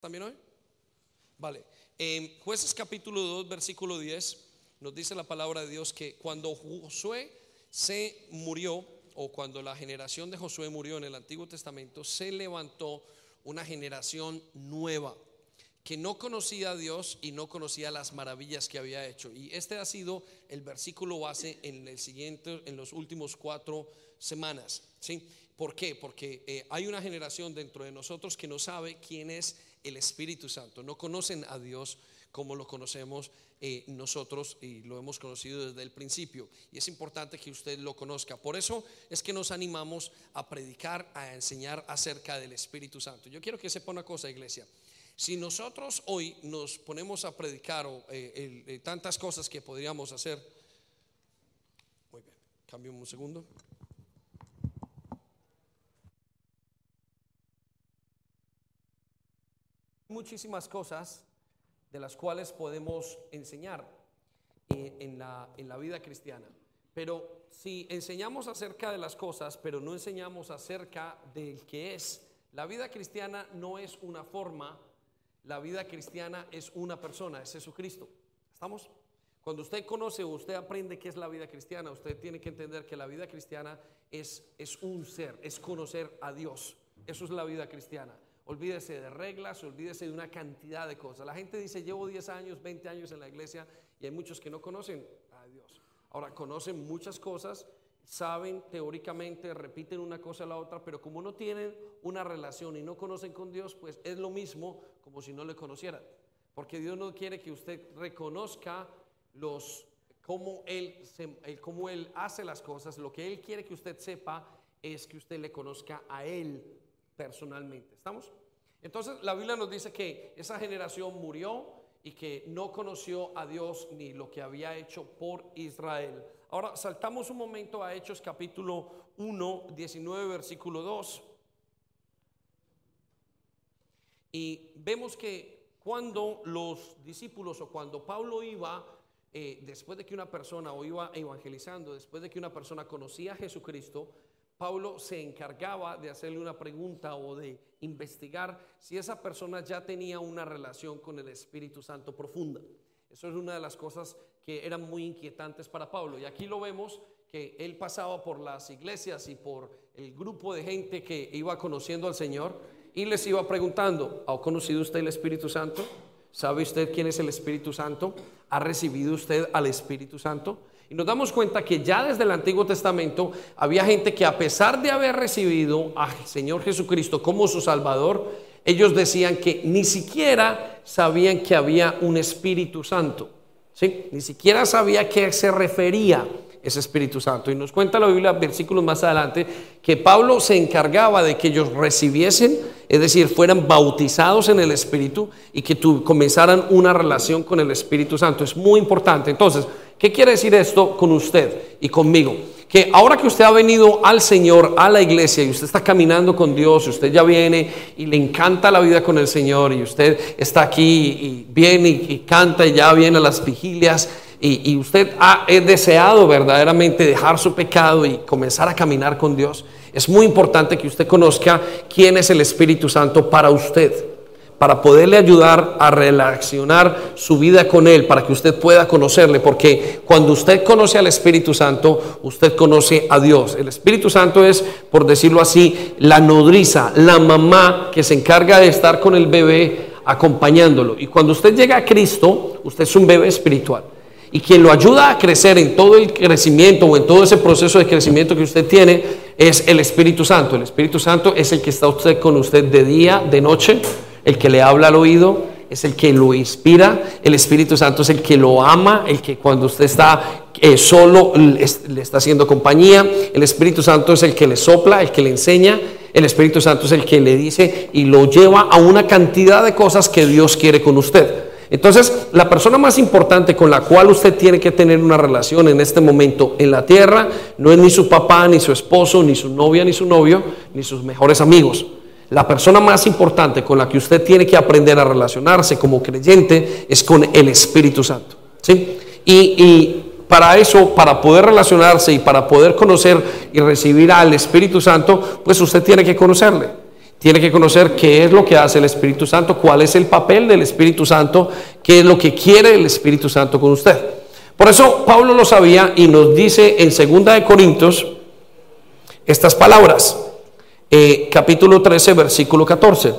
¿También hoy? Vale. En Jueces capítulo 2, versículo 10, nos dice la palabra de Dios que cuando Josué se murió, o cuando la generación de Josué murió en el Antiguo Testamento, se levantó una generación nueva que no conocía a Dios y no conocía las maravillas que había hecho. Y este ha sido el versículo base en el siguiente, en los últimos cuatro semanas. ¿sí? ¿Por qué? Porque eh, hay una generación dentro de nosotros que no sabe quién es el Espíritu Santo. No conocen a Dios como lo conocemos eh, nosotros y lo hemos conocido desde el principio. Y es importante que usted lo conozca. Por eso es que nos animamos a predicar, a enseñar acerca del Espíritu Santo. Yo quiero que sepa una cosa, iglesia. Si nosotros hoy nos ponemos a predicar eh, eh, tantas cosas que podríamos hacer, muy bien, cambio un segundo. Muchísimas cosas de las cuales podemos enseñar en, la, en la vida cristiana. Pero si enseñamos acerca de las cosas, pero no enseñamos acerca del que es, la vida cristiana no es una forma, la vida cristiana es una persona, es Jesucristo. ¿Estamos? Cuando usted conoce o usted aprende qué es la vida cristiana, usted tiene que entender que la vida cristiana es, es un ser, es conocer a Dios. Eso es la vida cristiana. Olvídese de reglas, olvídese de una cantidad de cosas. La gente dice, llevo 10 años, 20 años en la iglesia y hay muchos que no conocen a Dios. Ahora, conocen muchas cosas, saben teóricamente, repiten una cosa a la otra, pero como no tienen una relación y no conocen con Dios, pues es lo mismo como si no le conocieran. Porque Dios no quiere que usted reconozca los cómo él, cómo él hace las cosas. Lo que Él quiere que usted sepa es que usted le conozca a Él personalmente. ¿Estamos? Entonces la Biblia nos dice que esa generación murió y que no conoció a Dios ni lo que había hecho por Israel. Ahora saltamos un momento a Hechos capítulo 1, 19, versículo 2. Y vemos que cuando los discípulos o cuando Pablo iba, eh, después de que una persona o iba evangelizando, después de que una persona conocía a Jesucristo, Pablo se encargaba de hacerle una pregunta o de investigar si esa persona ya tenía una relación con el Espíritu Santo profunda. Eso es una de las cosas que eran muy inquietantes para Pablo. Y aquí lo vemos que él pasaba por las iglesias y por el grupo de gente que iba conociendo al Señor y les iba preguntando, ¿ha conocido usted el Espíritu Santo? ¿Sabe usted quién es el Espíritu Santo? ¿Ha recibido usted al Espíritu Santo? Y nos damos cuenta que ya desde el Antiguo Testamento había gente que a pesar de haber recibido al Señor Jesucristo como su Salvador, ellos decían que ni siquiera sabían que había un Espíritu Santo. ¿sí? Ni siquiera sabía a qué se refería ese Espíritu Santo. Y nos cuenta la Biblia, versículos más adelante, que Pablo se encargaba de que ellos recibiesen, es decir, fueran bautizados en el Espíritu y que comenzaran una relación con el Espíritu Santo. Es muy importante. Entonces, ¿Qué quiere decir esto con usted y conmigo? Que ahora que usted ha venido al Señor, a la iglesia, y usted está caminando con Dios, usted ya viene y le encanta la vida con el Señor, y usted está aquí y viene y, canta y ya viene a las vigilias, y, usted ha deseado verdaderamente dejar su pecado y comenzar a caminar con Dios, es muy importante que usted conozca quién es el Espíritu Santo para usted para poderle ayudar a relacionar su vida con Él, para que usted pueda conocerle, porque cuando usted conoce al Espíritu Santo, usted conoce a Dios. El Espíritu Santo es, por decirlo así, la nodriza, la mamá que se encarga de estar con el bebé acompañándolo. Y cuando usted llega a Cristo, usted es un bebé espiritual. Y quien lo ayuda a crecer en todo el crecimiento o en todo ese proceso de crecimiento que usted tiene es el Espíritu Santo. El Espíritu Santo es el que está usted con usted de día, de noche el que le habla al oído, es el que lo inspira, el Espíritu Santo es el que lo ama, el que cuando usted está eh, solo le, está haciendo compañía, el Espíritu Santo es el que le sopla, el que le enseña, el Espíritu Santo es el que le dice y lo lleva a una cantidad de cosas que Dios quiere con usted. Entonces, la persona más importante con la cual usted tiene que tener una relación en este momento en la tierra no es ni su papá, ni su esposo, ni su novia, ni su novio, ni sus mejores amigos. La persona más importante con la que usted tiene que aprender a relacionarse como creyente es con el Espíritu Santo. ¿sí? Y, para eso, para poder relacionarse y para poder conocer y recibir al Espíritu Santo, pues usted tiene que conocerle. tiene que conocer qué es lo que hace el Espíritu Santo, cuál es el papel del Espíritu Santo, qué es lo que quiere el Espíritu Santo con usted. Por eso Pablo lo sabía y nos dice en 2 de Corintios estas palabras, eh, capítulo 13, versículo 14.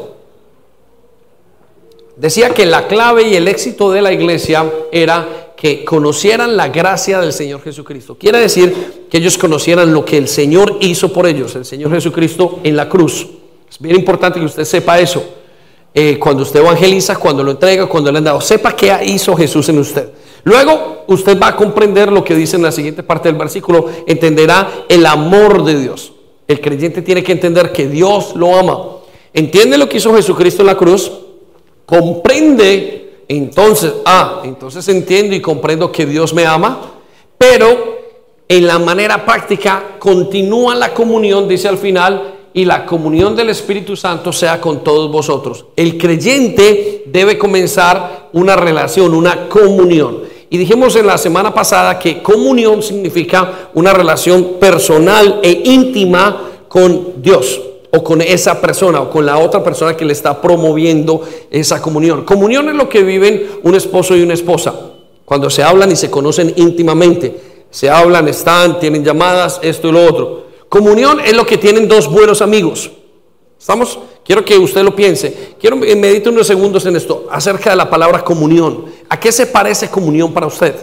Decía que la clave y el éxito de la iglesia era que conocieran la gracia del Señor Jesucristo. Quiere decir que ellos conocieran lo que el Señor hizo por ellos, el Señor Jesucristo en la cruz. Es bien importante que usted sepa eso. Eh, cuando usted evangeliza, cuando lo entrega, cuando le han dado, sepa qué hizo Jesús en usted. Luego usted va a comprender lo que dice en la siguiente parte del versículo, entenderá el amor de Dios. El creyente tiene que entender que Dios lo ama. Entiende lo que hizo Jesucristo en la cruz, comprende, entonces, ah, entonces entiendo y comprendo que Dios me ama, pero en la manera práctica continúa la comunión, dice al final, y la comunión del Espíritu Santo sea con todos vosotros. El creyente debe comenzar una relación, una comunión. Y dijimos en la semana pasada que comunión significa una relación personal e íntima con Dios o con esa persona o con la otra persona que le está promoviendo esa comunión. Comunión es lo que viven un esposo y una esposa cuando se hablan y se conocen íntimamente. Se hablan, están, tienen llamadas, esto y lo otro. Comunión es lo que tienen dos buenos amigos. ¿Estamos? Quiero que usted lo piense. Quiero medite unos segundos en esto acerca de la palabra comunión. ¿A qué se parece comunión para usted?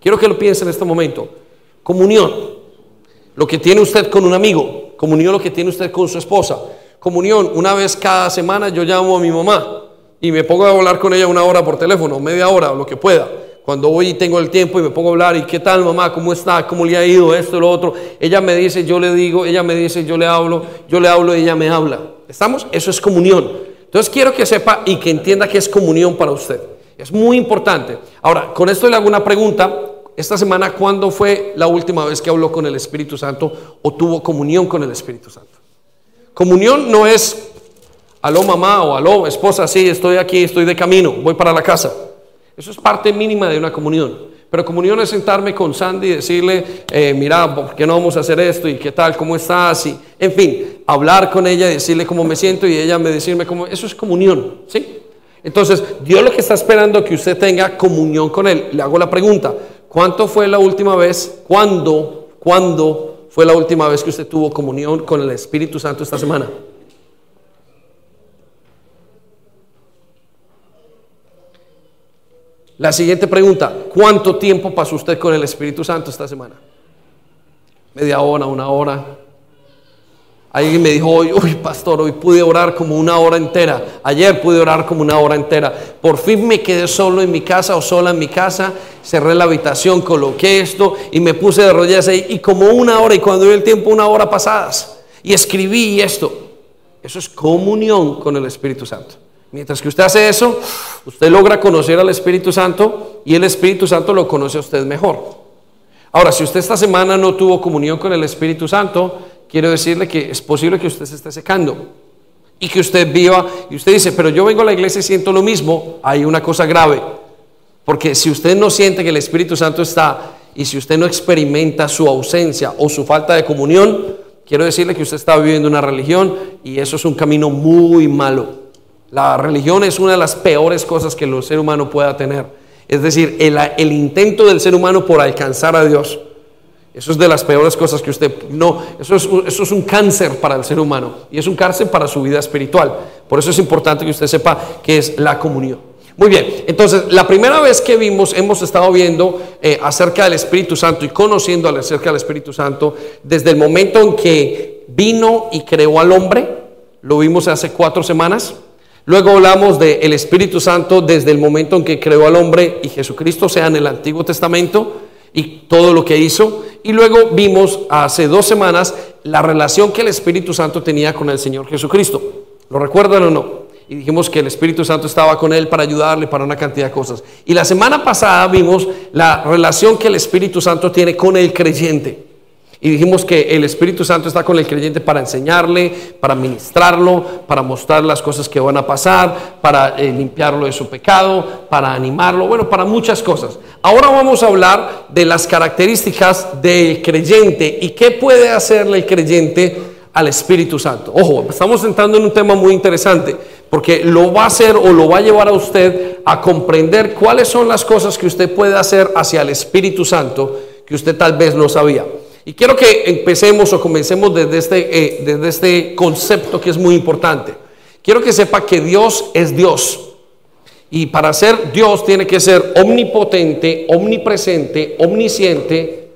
Quiero que lo piense en este momento. Comunión, lo que tiene usted con un amigo. Comunión, lo que tiene usted con su esposa. Comunión, una vez cada semana yo llamo a mi mamá y me pongo a hablar con ella una hora por teléfono, media hora, lo que pueda. Cuando voy y tengo el tiempo y me pongo a hablar, ¿y qué tal mamá? ¿Cómo está? ¿Cómo le ha ido? Esto, lo otro. Ella me dice, yo le digo, ella me dice, yo le hablo, yo le hablo ella me habla. ¿Estamos? Eso es comunión. Entonces quiero que sepa y que entienda que es comunión para usted. Es muy importante. Ahora, con esto le hago una pregunta. Esta semana, ¿cuándo fue la última vez que habló con el Espíritu Santo o tuvo comunión con el Espíritu Santo? Comunión no es, aló mamá o aló esposa, sí, estoy aquí, estoy de camino, voy para la casa. Eso es parte mínima de una comunión. Pero comunión es sentarme con Sandy y decirle, eh, mira, ¿por qué no vamos a hacer esto? ¿Y qué tal? ¿Cómo estás? Y, en fin, hablar con ella, decirle cómo me siento y ella me decirme cómo... Eso es comunión, ¿sí? Entonces, Dios lo que está esperando que usted tenga comunión con Él. Le hago la pregunta, ¿cuánto fue la última vez? ¿Cuándo? ¿Cuándo fue la última vez que usted tuvo comunión con el Espíritu Santo esta semana? La siguiente pregunta, ¿cuánto tiempo pasó usted con el Espíritu Santo esta semana? Media hora, una hora. Alguien me dijo hoy, uy pastor, hoy pude orar como una hora entera. Ayer pude orar como una hora entera. Por fin me quedé solo en mi casa o sola en mi casa. Cerré la habitación, coloqué esto y me puse de rodillas ahí. Y como una hora, y cuando vi el tiempo, una hora pasadas. Y escribí esto. Eso es comunión con el Espíritu Santo. Mientras que usted hace eso, usted logra conocer al Espíritu Santo y el Espíritu Santo lo conoce a usted mejor. Ahora, si usted esta semana no tuvo comunión con el Espíritu Santo, quiero decirle que es posible que usted se esté secando y que usted viva y usted dice, pero yo vengo a la iglesia y siento lo mismo, hay una cosa grave. Porque si usted no siente que el Espíritu Santo está y si usted no experimenta su ausencia o su falta de comunión, quiero decirle que usted está viviendo una religión y eso es un camino muy malo. La religión es una de las peores cosas que el ser humano pueda tener. Es decir, el, intento del ser humano por alcanzar a Dios. Eso es de las peores cosas que usted no, eso es, un cáncer para el ser humano y es un cáncer para su vida espiritual. Por eso es importante que usted sepa que es la comunión. Muy bien, entonces la primera vez que vimos, hemos estado viendo eh, acerca del Espíritu Santo y conociendo acerca del Espíritu Santo desde el momento en que vino y creó al hombre, lo vimos hace cuatro semanas. Luego hablamos del Espíritu Santo desde el momento en que creó al hombre y Jesucristo, sea en el Antiguo Testamento y todo lo que hizo. Y luego vimos hace dos semanas la relación que el Espíritu Santo tenía con el Señor Jesucristo. ¿Lo recuerdan o no? Y dijimos que el Espíritu Santo estaba con él para ayudarle para una cantidad de cosas. Y la semana pasada vimos la relación que el Espíritu Santo tiene con el creyente. Y dijimos que el Espíritu Santo está con el creyente para enseñarle, para ministrarlo, para mostrar las cosas que van a pasar, para eh, limpiarlo de su pecado, para animarlo, bueno, para muchas cosas. Ahora vamos a hablar de las características del creyente y qué puede hacerle el creyente al Espíritu Santo. Ojo, estamos entrando en un tema muy interesante porque lo va a hacer o lo va a llevar a usted a comprender cuáles son las cosas que usted puede hacer hacia el Espíritu Santo que usted tal vez no sabía. Y quiero que empecemos o comencemos desde este, eh, desde este concepto que es muy importante. Quiero que sepa que Dios es Dios. Y para ser Dios tiene que ser omnipotente, omnipresente, omnisciente,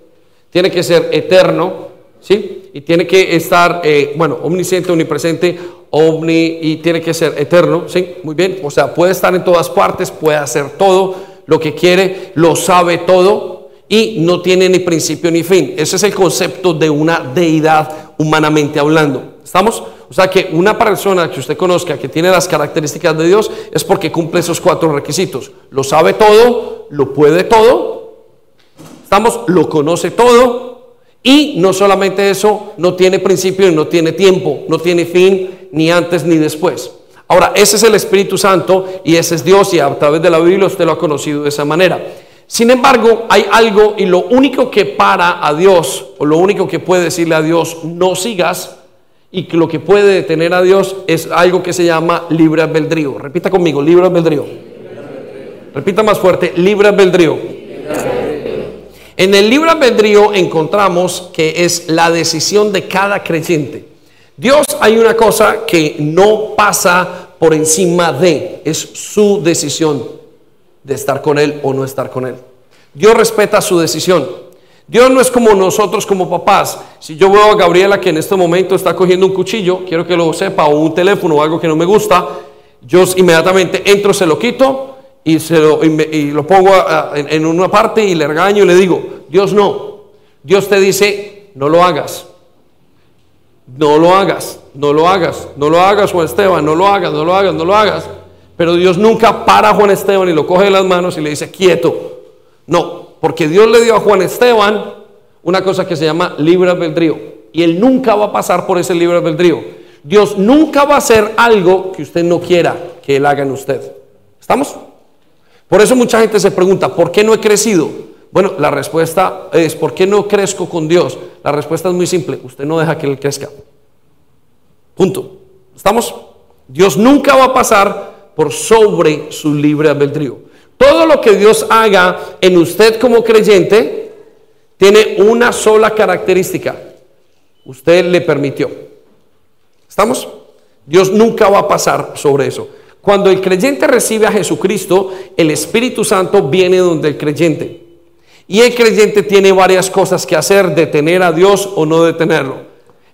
tiene que ser eterno, ¿sí? Y tiene que estar, eh, bueno, omnisciente, omnipresente, omni, y tiene que ser eterno, ¿sí? Muy bien, o sea, puede estar en todas partes, puede hacer todo lo que quiere, lo sabe todo y no tiene ni principio ni fin. Ese es el concepto de una deidad humanamente hablando. ¿Estamos? O sea que una persona que usted conozca que tiene las características de Dios es porque cumple esos cuatro requisitos. Lo sabe todo, lo puede todo, estamos, lo conoce todo y no solamente eso, no tiene principio y no tiene tiempo, no tiene fin ni antes ni después. Ahora, ese es el Espíritu Santo y ese es Dios y a través de la Biblia usted lo ha conocido de esa manera. Sin embargo, hay algo y lo único que para a Dios o lo único que puede decirle a Dios no sigas y lo que puede detener a Dios es algo que se llama libre albedrío. Repita conmigo, libre albedrío. Repita más fuerte, libre albedrío. En el libre albedrío encontramos que es la decisión de cada creyente. Dios hay una cosa que no pasa por encima de, es su decisión de estar con Él o no estar con Él. Dios respeta su decisión. Dios no es como nosotros como papás. Si yo veo a Gabriela que en este momento está cogiendo un cuchillo, quiero que lo sepa, o un teléfono o algo que no me gusta, yo inmediatamente entro, se lo quito y, se lo, y, lo pongo en, en una parte y le regaño y le digo, Dios no. Dios te dice, no lo hagas. No lo hagas, no lo hagas, no lo hagas, Juan Esteban, no lo hagas, no lo hagas, no lo hagas. Pero Dios nunca para a Juan Esteban y lo coge de las manos y le dice, quieto. No, porque Dios le dio a Juan Esteban una cosa que se llama libre albedrío. Y él nunca va a pasar por ese libre albedrío. Dios nunca va a hacer algo que usted no quiera que él haga en usted. ¿Estamos? Por eso mucha gente se pregunta, ¿por qué no he crecido? Bueno, la respuesta es, ¿por qué no crezco con Dios? La respuesta es muy simple, usted no deja que Él crezca. Punto. ¿Estamos? Dios nunca va a pasar por sobre su libre albedrío. Todo lo que Dios haga en usted como creyente tiene una sola característica. Usted le permitió. ¿Estamos? Dios nunca va a pasar sobre eso. Cuando el creyente recibe a Jesucristo, el Espíritu Santo viene donde el creyente. Y el creyente tiene varias cosas que hacer, detener a Dios o no detenerlo.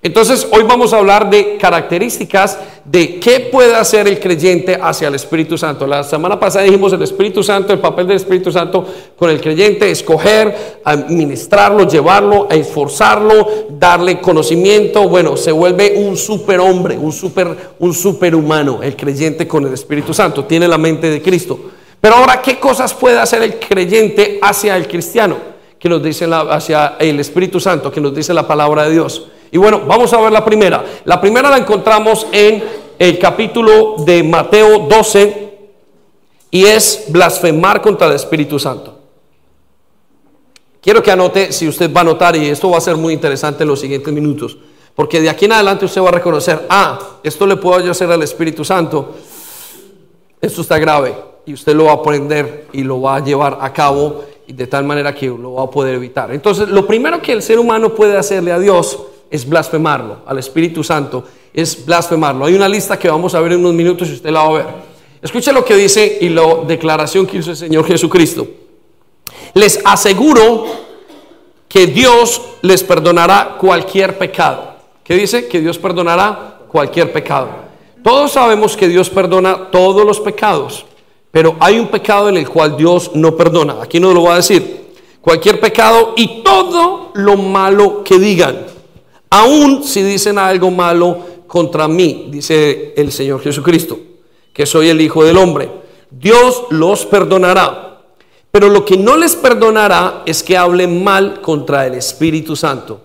Entonces, hoy vamos a hablar de características de qué puede hacer el creyente hacia el Espíritu Santo. La semana pasada dijimos el Espíritu Santo, el papel del Espíritu Santo con el creyente, escoger, administrarlo, llevarlo, esforzarlo, darle conocimiento. Bueno, se vuelve un superhombre, un super, un superhumano, el creyente con el Espíritu Santo. Tiene la mente de Cristo. Pero ahora, ¿qué cosas puede hacer el creyente hacia el cristiano? Que nos dice la, hacia el Espíritu Santo, que nos dice la palabra de Dios. Y bueno, vamos a ver la primera. La primera la encontramos en el capítulo de Mateo 12 y es blasfemar contra el Espíritu Santo. Quiero que anote, si usted va a anotar, y esto va a ser muy interesante en los siguientes minutos, porque de aquí en adelante usted va a reconocer, ah, esto le puedo yo hacer al Espíritu Santo, esto está grave, y usted lo va a aprender y lo va a llevar a cabo de tal manera que lo va a poder evitar. Entonces, lo primero que el ser humano puede hacerle a Dios es blasfemarlo, al Espíritu Santo, es blasfemarlo. Hay una lista que vamos a ver en unos minutos y usted la va a ver. Escuche lo que dice y la declaración que hizo el Señor Jesucristo. Les aseguro que Dios les perdonará cualquier pecado. ¿Qué dice? Que Dios perdonará cualquier pecado. Todos sabemos que Dios perdona todos los pecados, pero hay un pecado en el cual Dios no perdona. Aquí no lo va a decir. Cualquier pecado y todo lo malo que digan. Aún si dicen algo malo contra mí, dice el Señor Jesucristo, que soy el Hijo del Hombre, Dios los perdonará. Pero lo que no les perdonará es que hablen mal contra el Espíritu Santo.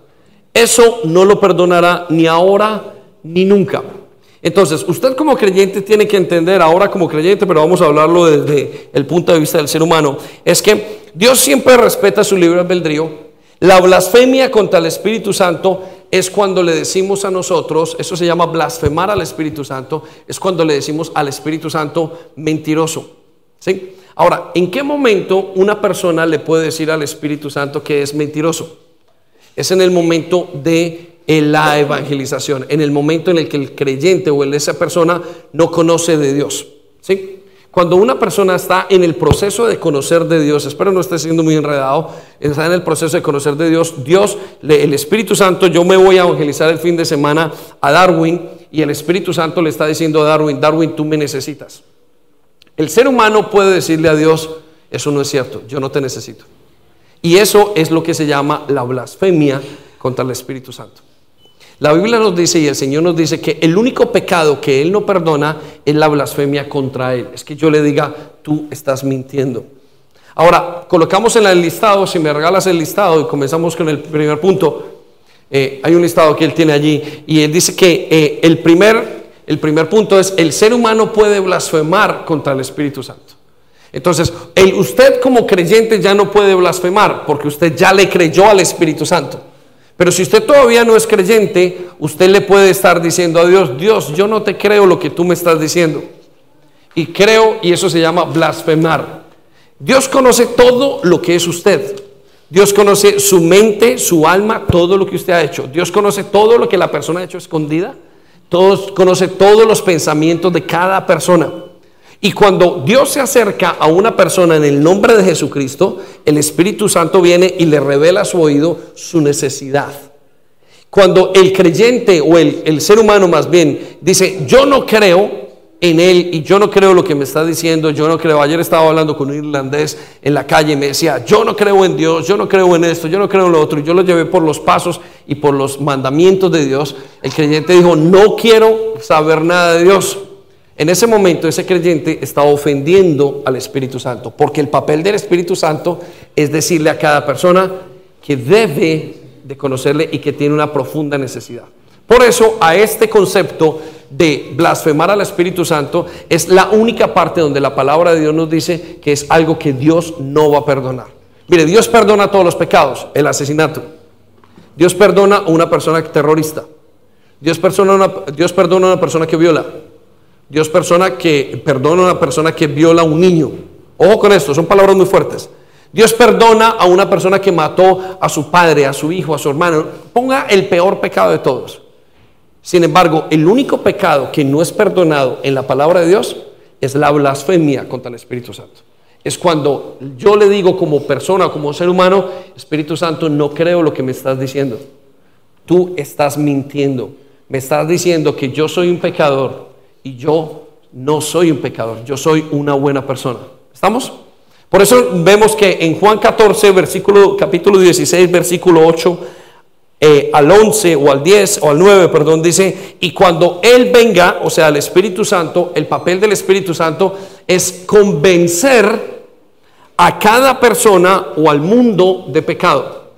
Eso no lo perdonará ni ahora ni nunca. Entonces, usted como creyente tiene que entender, ahora como creyente, pero vamos a hablarlo desde el punto de vista del ser humano, es que Dios siempre respeta su libre albedrío. La blasfemia contra el Espíritu Santo es cuando le decimos a nosotros, eso se llama blasfemar al Espíritu Santo, es cuando le decimos al Espíritu Santo mentiroso. ¿Sí? Ahora, ¿en qué momento una persona le puede decir al Espíritu Santo que es mentiroso? Es en el momento de la evangelización, en el momento en el que el creyente o esa persona no conoce de Dios. ¿Sí? Cuando una persona está en el proceso de conocer de Dios, espero no esté siendo muy enredado, está en el proceso de conocer de Dios, Dios, el Espíritu Santo, yo me voy a evangelizar el fin de semana a Darwin y el Espíritu Santo le está diciendo a Darwin, Darwin, tú me necesitas. El ser humano puede decirle a Dios, eso no es cierto, yo no te necesito. Y eso es lo que se llama la blasfemia contra el Espíritu Santo. La Biblia nos dice y el Señor nos dice que el único pecado que Él no perdona es la blasfemia contra Él. Es que yo le diga, tú estás mintiendo. Ahora, colocamos en el listado, si me regalas el listado y comenzamos con el primer punto, eh, hay un listado que Él tiene allí y Él dice que eh, el, primer, el primer punto es, el ser humano puede blasfemar contra el Espíritu Santo. Entonces, el, usted como creyente ya no puede blasfemar porque usted ya le creyó al Espíritu Santo. Pero si usted todavía no es creyente, usted le puede estar diciendo a Dios, Dios, yo no te creo lo que tú me estás diciendo. Y creo, y eso se llama blasfemar. Dios conoce todo lo que es usted. Dios conoce su mente, su alma, todo lo que usted ha hecho. Dios conoce todo lo que la persona ha hecho escondida. Dios conoce todos los pensamientos de cada persona. Y cuando Dios se acerca a una persona en el nombre de Jesucristo, el Espíritu Santo viene y le revela a su oído su necesidad. Cuando el creyente o el, ser humano más bien dice, yo no creo en él y yo no creo lo que me está diciendo, yo no creo, ayer estaba hablando con un irlandés en la calle y me decía, yo no creo en Dios, yo no creo en esto, yo no creo en lo otro, y yo lo llevé por los pasos y por los mandamientos de Dios, el creyente dijo, no quiero saber nada de Dios. En ese momento ese creyente está ofendiendo al Espíritu Santo, porque el papel del Espíritu Santo es decirle a cada persona que debe de conocerle y que tiene una profunda necesidad. Por eso a este concepto de blasfemar al Espíritu Santo es la única parte donde la palabra de Dios nos dice que es algo que Dios no va a perdonar. Mire, Dios perdona todos los pecados, el asesinato. Dios perdona a una persona terrorista. Dios, perdona Dios perdona a una persona que viola. Dios persona que perdona a una persona que viola a un niño. Ojo con esto, son palabras muy fuertes. Dios perdona a una persona que mató a su padre, a su hijo, a su hermano. Ponga el peor pecado de todos. Sin embargo, el único pecado que no es perdonado en la palabra de Dios es la blasfemia contra el Espíritu Santo. Es cuando yo le digo como persona, como ser humano, Espíritu Santo, no creo lo que me estás diciendo. Tú estás mintiendo. Me estás diciendo que yo soy un pecador, y yo no soy un pecador, yo soy una buena persona. ¿Estamos? Por eso vemos que en Juan 14, versículo, capítulo 16, versículo 8 eh, al 11 o al 10 o al 9, perdón, dice, y cuando Él venga, o sea, el Espíritu Santo, el papel del Espíritu Santo es convencer a cada persona o al mundo de pecado.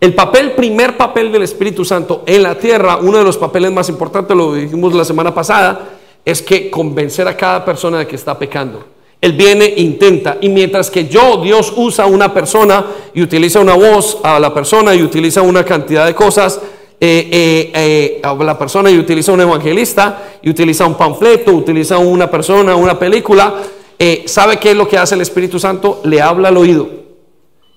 El papel, primer papel del Espíritu Santo en la tierra, uno de los papeles más importantes, lo dijimos la semana pasada, es que convencer a cada persona de que está pecando. Él viene, intenta, y mientras que yo, Dios usa una persona y utiliza una voz a la persona y utiliza una cantidad de cosas, eh, eh, eh, a la persona y utiliza un evangelista y utiliza un panfleto, utiliza una persona, una película, ¿sabe qué es lo que hace el Espíritu Santo? Le habla al oído.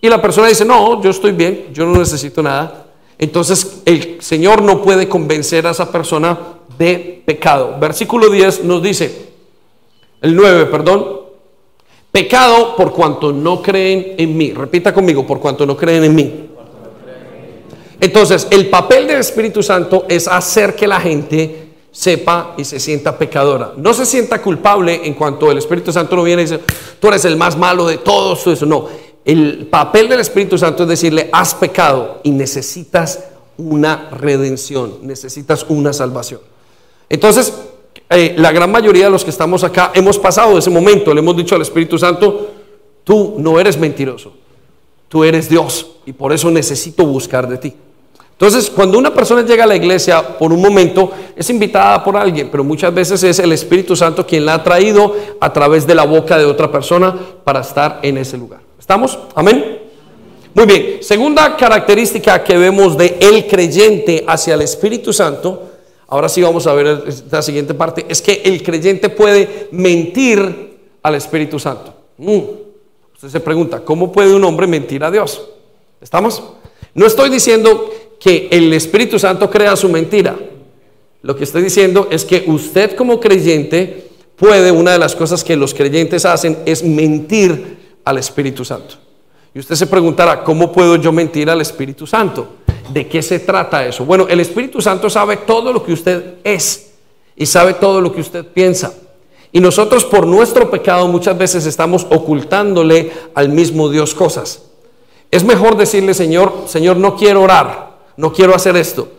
Y la persona dice, no, yo estoy bien, yo no necesito nada. Entonces el Señor no puede convencer a esa persona de pecado. Versículo 10 nos dice, el 9, perdón, pecado por cuanto no creen en mí. Repita conmigo, por cuanto no creen en mí. Entonces, el papel del Espíritu Santo es hacer que la gente sepa y se sienta pecadora. No se sienta culpable en cuanto el Espíritu Santo no viene y dice, tú eres el más malo de todos, eso. No, el papel del Espíritu Santo es decirle, has pecado y necesitas una redención, necesitas una salvación. Entonces, eh, la gran mayoría de los que estamos acá hemos pasado ese momento, le hemos dicho al Espíritu Santo, tú no eres mentiroso, tú eres Dios y por eso necesito buscar de ti. Entonces, cuando una persona llega a la iglesia por un momento, es invitada por alguien, pero muchas veces es el Espíritu Santo quien la ha traído a través de la boca de otra persona para estar en ese lugar. ¿Estamos? Amén. Muy bien, segunda característica que vemos de el creyente hacia el Espíritu Santo, ahora sí vamos a ver la siguiente parte, es que el creyente puede mentir al Espíritu Santo. Mm. Usted se pregunta, ¿cómo puede un hombre mentir a Dios? ¿Estamos? No estoy diciendo que el Espíritu Santo crea su mentira. Lo que estoy diciendo es que usted como creyente puede, una de las cosas que los creyentes hacen es mentir al Espíritu Santo. Y usted se preguntará, ¿cómo puedo yo mentir al Espíritu Santo? ¿De qué se trata eso? Bueno, el Espíritu Santo sabe todo lo que usted es y sabe todo lo que usted piensa. Y nosotros por nuestro pecado muchas veces estamos ocultándole al mismo Dios cosas. Es mejor decirle, Señor, Señor, no quiero orar, no quiero hacer esto,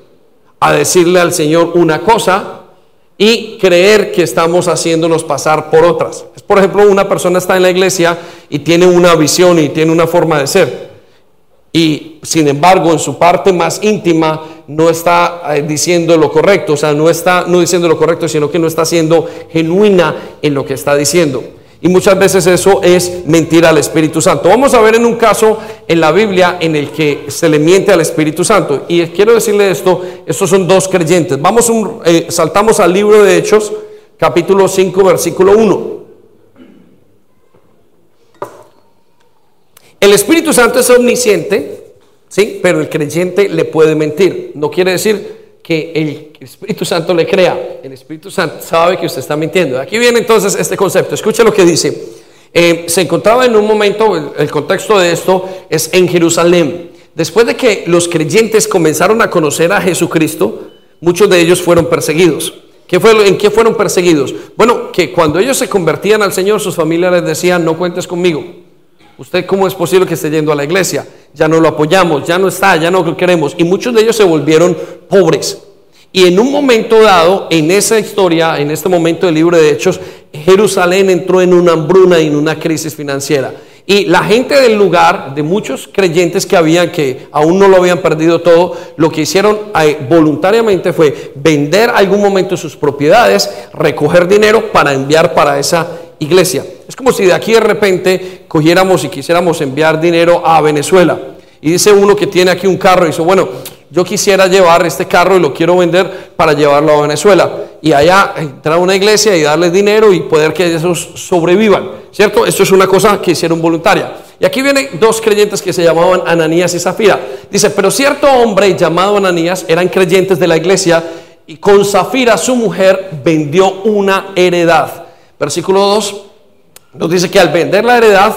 a decirle al Señor una cosa y creer que estamos haciéndonos pasar por otras. Por ejemplo, una persona está en la iglesia y tiene una visión y tiene una forma de ser. Y sin embargo, en su parte más íntima no está eh, diciendo lo correcto, o sea, no está no diciendo lo correcto, sino que no está siendo genuina en lo que está diciendo. Y muchas veces eso es mentir al Espíritu Santo. Vamos a ver en un caso en la Biblia en el que se le miente al Espíritu Santo. Y quiero decirle esto, estos son dos creyentes. Vamos, un, eh, saltamos al libro de Hechos, capítulo 5, versículo 1. El Espíritu Santo es omnisciente, ¿sí? Pero el creyente le puede mentir. No quiere decir que el Espíritu Santo le crea. El Espíritu Santo sabe que usted está mintiendo. Aquí viene entonces este concepto. Escuche lo que dice. Eh, se encontraba en un momento, el, contexto de esto es en Jerusalén. Después de que los creyentes comenzaron a conocer a Jesucristo, muchos de ellos fueron perseguidos. ¿Qué fue, ¿En qué fueron perseguidos? Bueno, que cuando ellos se convertían al Señor, sus familias les decían, no cuentes conmigo. ¿Usted cómo es posible que esté yendo a la iglesia? Ya no lo apoyamos, ya no está, ya no lo queremos. Y muchos de ellos se volvieron pobres. Y en un momento dado, en esa historia, en este momento del libro de Hechos, Jerusalén entró en una hambruna y en una crisis financiera. Y la gente del lugar, de muchos creyentes que habían, que aún no lo habían perdido todo, lo que hicieron eh, voluntariamente fue vender algún momento sus propiedades, recoger dinero para enviar para esa iglesia. Es como si de aquí de repente cogiéramos y quisiéramos enviar dinero a Venezuela. Y dice uno que tiene aquí un carro y dice, bueno, yo quisiera llevar este carro y lo quiero vender para llevarlo a Venezuela. Y allá entrar a una iglesia y darles dinero y poder que esos sobrevivan. ¿Cierto? Esto es una cosa que hicieron voluntaria. Y aquí vienen dos creyentes que se llamaban Ananías y Zafira. Dice, pero cierto hombre llamado Ananías eran creyentes de la iglesia y con Zafira su mujer vendió una heredad. Versículo 2 nos dice que al vender la heredad,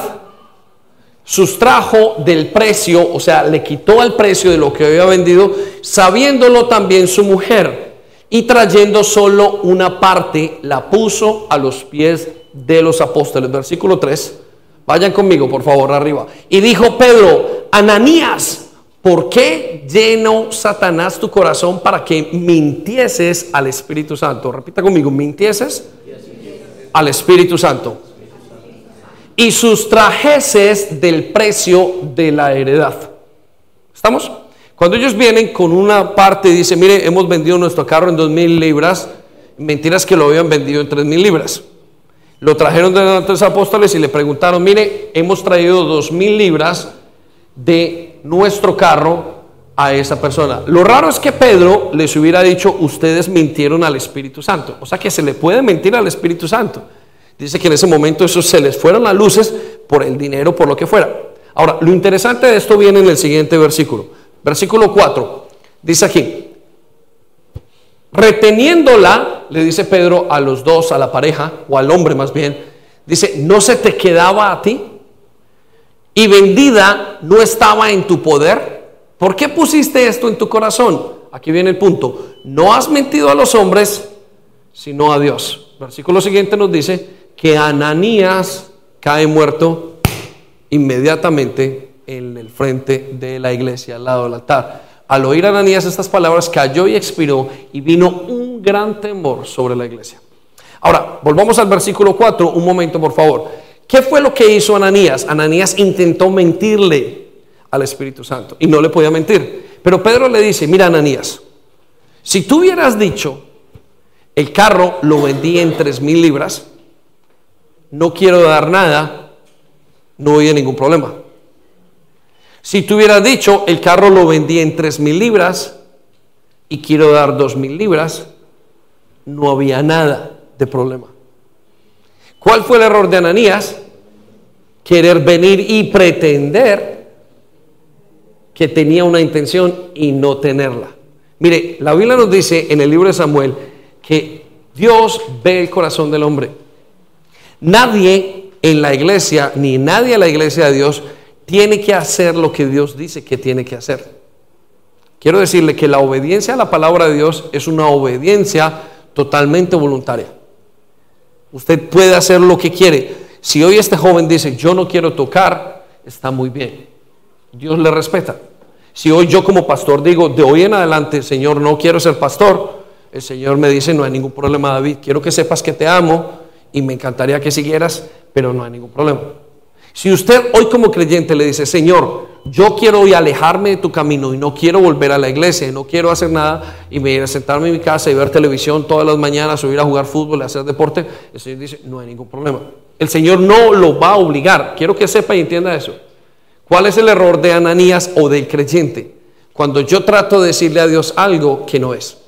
sustrajo del precio, o sea, le quitó el precio de lo que había vendido, sabiéndolo también su mujer, y trayendo solo una parte, la puso a los pies de los apóstoles. Versículo 3. Vayan conmigo, por favor, arriba. Y dijo Pedro, Ananías, ¿por qué llenó Satanás tu corazón para que mintieses al Espíritu Santo? Repita conmigo, mintieses al Espíritu Santo y sustrajeses del precio de la heredad. ¿Estamos? Cuando ellos vienen con una parte y dicen, mire, hemos vendido nuestro carro en dos mil libras, mentiras que lo habían vendido en tres mil libras. Lo trajeron de los apóstoles y le preguntaron, mire, hemos traído dos mil libras de nuestro carro a esa persona. Lo raro es que Pedro les hubiera dicho, ustedes mintieron al Espíritu Santo. O sea que se le puede mentir al Espíritu Santo. Dice que en ese momento eso se les fueron las luces por el dinero, por lo que fuera. Ahora, lo interesante de esto viene en el siguiente versículo. Versículo 4. Dice aquí, reteniéndola, le dice Pedro a los dos, a la pareja, o al hombre más bien, dice, no se te quedaba a ti y vendida no estaba en tu poder. ¿Por qué pusiste esto en tu corazón? Aquí viene el punto. No has mentido a los hombres, sino a Dios. Versículo siguiente nos dice, que Ananías cae muerto inmediatamente en el frente de la iglesia, al lado del altar. Al oír Ananías estas palabras, cayó y expiró y vino un gran temor sobre la iglesia. Ahora, volvamos al versículo 4, un momento por favor. ¿Qué fue lo que hizo Ananías? Ananías intentó mentirle al Espíritu Santo y no le podía mentir. Pero Pedro le dice, mira Ananías, si tú hubieras dicho, el carro lo vendí en tres mil libras, no quiero dar nada, no había ningún problema. Si tú hubieras dicho, el carro lo vendí en tres mil libras y quiero dar dos mil libras, no había nada de problema. ¿Cuál fue el error de Ananías? Querer venir y pretender que tenía una intención y no tenerla. Mire, la Biblia nos dice en el libro de Samuel que Dios ve el corazón del hombre. Nadie en la iglesia, ni nadie en la iglesia de Dios, tiene que hacer lo que Dios dice que tiene que hacer. Quiero decirle que la obediencia a la palabra de Dios es una obediencia totalmente voluntaria. Usted puede hacer lo que quiere. Si hoy este joven dice, yo no quiero tocar, está muy bien. Dios le respeta. Si hoy yo como pastor digo, de hoy en adelante, Señor, no quiero ser pastor, el Señor me dice, no hay ningún problema, David. Quiero que sepas que te amo y me encantaría que siguieras, pero no hay ningún problema. Si usted hoy como creyente le dice, Señor, yo quiero hoy alejarme de tu camino y no quiero volver a la iglesia y no quiero hacer nada y me ir a sentarme en mi casa y ver televisión todas las mañanas o ir a jugar fútbol hacer deporte, el Señor dice, no hay ningún problema. El Señor no lo va a obligar. Quiero que sepa y entienda eso. ¿Cuál es el error de Ananías o del creyente? Cuando yo trato de decirle a Dios algo que no es.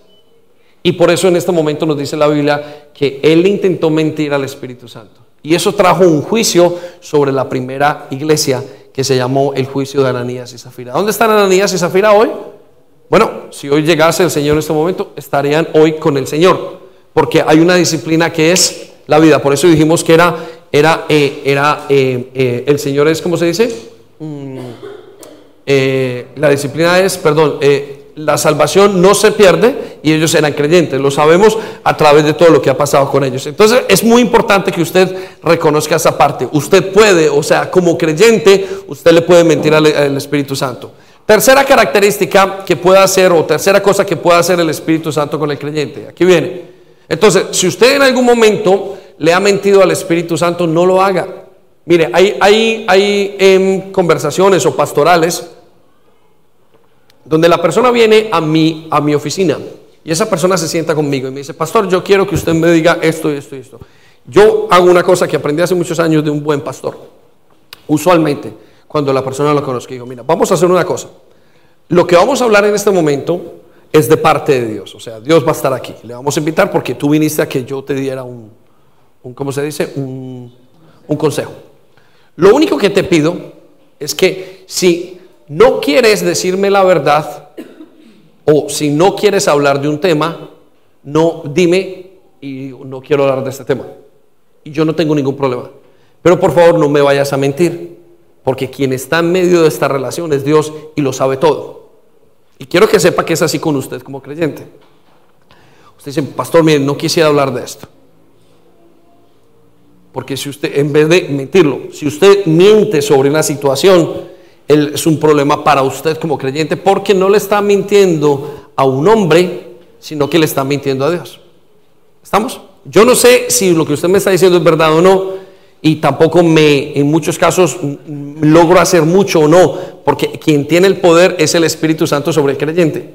Y por eso en este momento nos dice la Biblia que él intentó mentir al Espíritu Santo. Y eso trajo un juicio sobre la primera iglesia que se llamó el juicio de Ananías y Zafira. ¿Dónde están Ananías y Zafira hoy? Bueno, si hoy llegase el Señor en este momento, estarían hoy con el Señor, porque hay una disciplina que es la vida. Por eso dijimos que era, era, eh, era eh, eh, el Señor es, ¿cómo se dice? Mm, la disciplina es, perdón, la salvación no se pierde y ellos eran creyentes. Lo sabemos a través de todo lo que ha pasado con ellos. Entonces es muy importante que usted reconozca esa parte. Usted puede, o sea, como creyente, usted le puede mentir al, Espíritu Santo. Tercera característica que pueda hacer o tercera cosa que pueda hacer el Espíritu Santo con el creyente. Aquí viene. Entonces, si usted en algún momento le ha mentido al Espíritu Santo, no lo haga. Mire, hay, hay, hay em, conversaciones o pastorales donde la persona viene a mi, a mi oficina y esa persona se sienta conmigo y me dice, pastor, yo quiero que usted me diga esto y esto y esto. Yo hago una cosa que aprendí hace muchos años de un buen pastor. Usualmente, cuando la persona lo conozca, digo, mira, vamos a hacer una cosa. Lo que vamos a hablar en este momento es de parte de Dios. O sea, Dios va a estar aquí. Le vamos a invitar porque tú viniste a que yo te diera un, un ¿cómo se dice? Un consejo. Lo único que te pido es que si no quieres decirme la verdad o si no quieres hablar de un tema, no dime y no quiero hablar de este tema. Y yo no tengo ningún problema. Pero por favor no me vayas a mentir, porque quien está en medio de esta relación es Dios y lo sabe todo. Y quiero que sepa que es así con usted como creyente. Usted dice, pastor, mire, no quisiera hablar de esto. Porque si usted, en vez de mentirlo, si usted miente sobre una situación, es un problema para usted como creyente porque no le está mintiendo a un hombre, sino que le está mintiendo a Dios. ¿Estamos? Yo no sé si lo que usted me está diciendo es verdad o no, y tampoco me, en muchos casos, logro hacer mucho o no, porque quien tiene el poder es el Espíritu Santo sobre el creyente.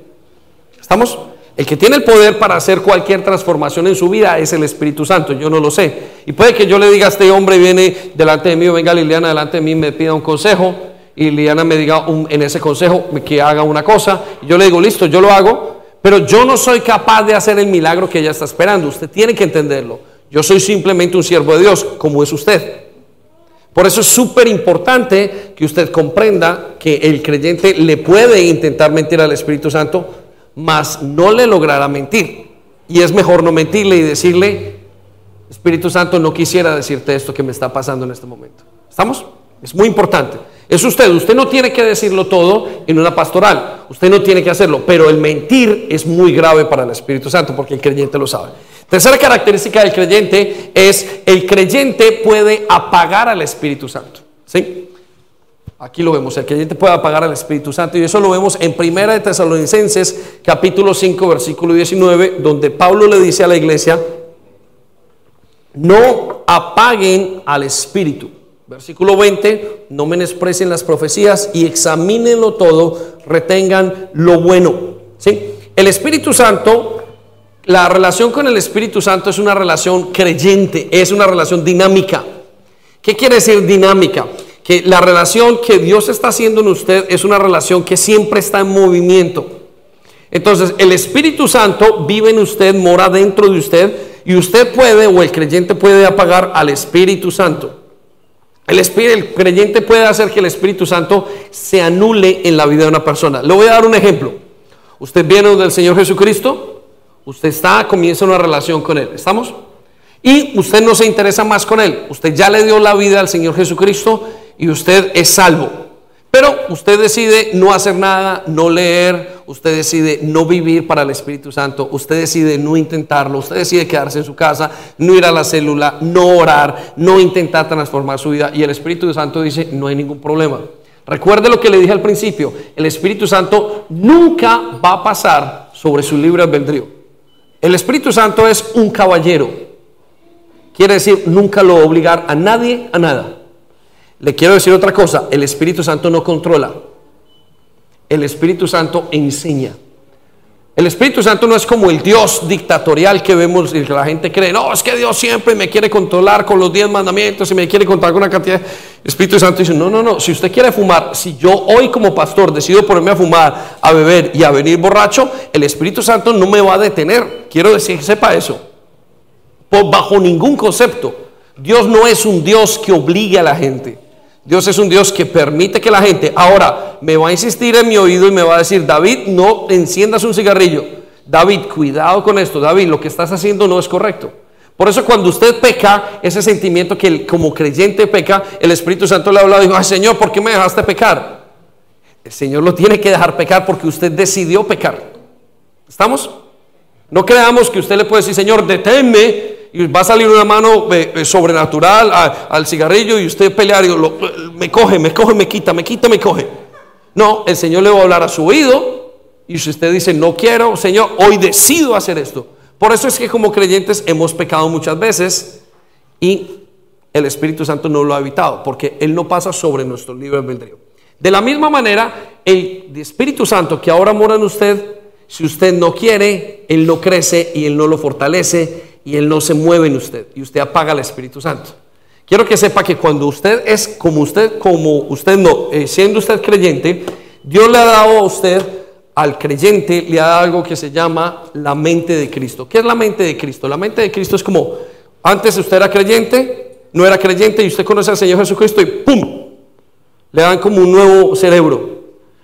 ¿Estamos? El que tiene el poder para hacer cualquier transformación en su vida es el Espíritu Santo, yo no lo sé. Y puede que yo le diga a este hombre, viene delante de mí, o venga Liliana delante de mí, me pida un consejo, y Liliana me diga en ese consejo que haga una cosa, yo le digo, listo, yo lo hago, pero yo no soy capaz de hacer el milagro que ella está esperando. Usted tiene que entenderlo. Yo soy simplemente un siervo de Dios, como es usted. Por eso es súper importante que usted comprenda que el creyente le puede intentar mentir al Espíritu Santo, mas no le logrará mentir. Y es mejor no mentirle y decirle, Espíritu Santo, no quisiera decirte esto que me está pasando en este momento. ¿Estamos? Es muy importante. Es usted, usted no tiene que decirlo todo en una pastoral, usted no tiene que hacerlo, pero el mentir es muy grave para el Espíritu Santo porque el creyente lo sabe. Tercera característica del creyente es el creyente puede apagar al Espíritu Santo. ¿Sí? Aquí lo vemos, el creyente puede apagar al Espíritu Santo y eso lo vemos en Primera de Tesalonicenses capítulo 5 versículo 19 donde Pablo le dice a la iglesia, no apaguen al Espíritu. Versículo 20, no menosprecien las profecías y examínenlo todo, retengan lo bueno. ¿Sí? El Espíritu Santo, la relación con el Espíritu Santo es una relación creyente, es una relación dinámica. ¿Qué quiere decir dinámica? que la relación que Dios está haciendo en usted es una relación que siempre está en movimiento. Entonces, el Espíritu Santo vive en usted, mora dentro de usted, y usted puede, o el creyente puede apagar al Espíritu Santo. El, espíritu, el creyente puede hacer que el Espíritu Santo se anule en la vida de una persona. Le voy a dar un ejemplo. Usted viene del Señor Jesucristo, usted está, comienza una relación con Él. ¿Estamos? Y usted no se interesa más con Él. Usted ya le dio la vida al Señor Jesucristo y usted es salvo. Pero usted decide no hacer nada, no leer, usted decide no vivir para el Espíritu Santo, usted decide no intentarlo, usted decide quedarse en su casa, no ir a la célula, no orar, no intentar transformar su vida. Y el Espíritu Santo dice, no hay ningún problema. Recuerde lo que le dije al principio, el Espíritu Santo nunca va a pasar sobre su libre albedrío. El Espíritu Santo es un caballero. Quiere decir, nunca lo va a obligar a nadie a nada. Le quiero decir otra cosa, el Espíritu Santo no controla, el Espíritu Santo enseña. El Espíritu Santo no es como el Dios dictatorial que vemos y que la gente cree, no, es que Dios siempre me quiere controlar con los diez mandamientos y me quiere controlar con una cantidad. El Espíritu Santo dice, no, no, no, si usted quiere fumar, si yo hoy como pastor decido ponerme a fumar, a beber y a venir borracho, el Espíritu Santo no me va a detener. Quiero decir, sepa eso. Por, bajo ningún concepto. Dios no es un Dios que obligue a la gente. Dios es un Dios que permite que la gente, ahora me va a insistir en mi oído y me va a decir, David, no enciendas un cigarrillo. David, cuidado con esto. David, lo que estás haciendo no es correcto. Por eso cuando usted peca, ese sentimiento que como creyente peca, el Espíritu Santo le habla y dijo, Señor, ¿por qué me dejaste pecar? El Señor lo tiene que dejar pecar porque usted decidió pecar. ¿Estamos? No creamos que usted le puede decir, Señor, deténme y va a salir una mano eh, eh, sobrenatural al cigarrillo y usted pelear y lo, me coge, me coge, me quita, me quita, me coge. No, el Señor le va a hablar a su oído y si usted dice, no quiero, Señor, hoy decido hacer esto. Por eso es que como creyentes hemos pecado muchas veces y el Espíritu Santo no lo ha evitado, porque Él no pasa sobre nuestro libre albedrío. De la misma manera, el Espíritu Santo que ahora mora en usted, si usted no quiere, Él no crece y Él no lo fortalece y Él no se mueve en usted y usted apaga al Espíritu Santo. Quiero que sepa que cuando usted es como usted, como usted no, eh, siendo usted creyente, Dios le ha dado a usted, al creyente, le ha dado algo que se llama la mente de Cristo. ¿Qué es la mente de Cristo? La mente de Cristo es como, antes usted era creyente, no era creyente y usted conoce al Señor Jesucristo y ¡pum! Le dan como un nuevo cerebro.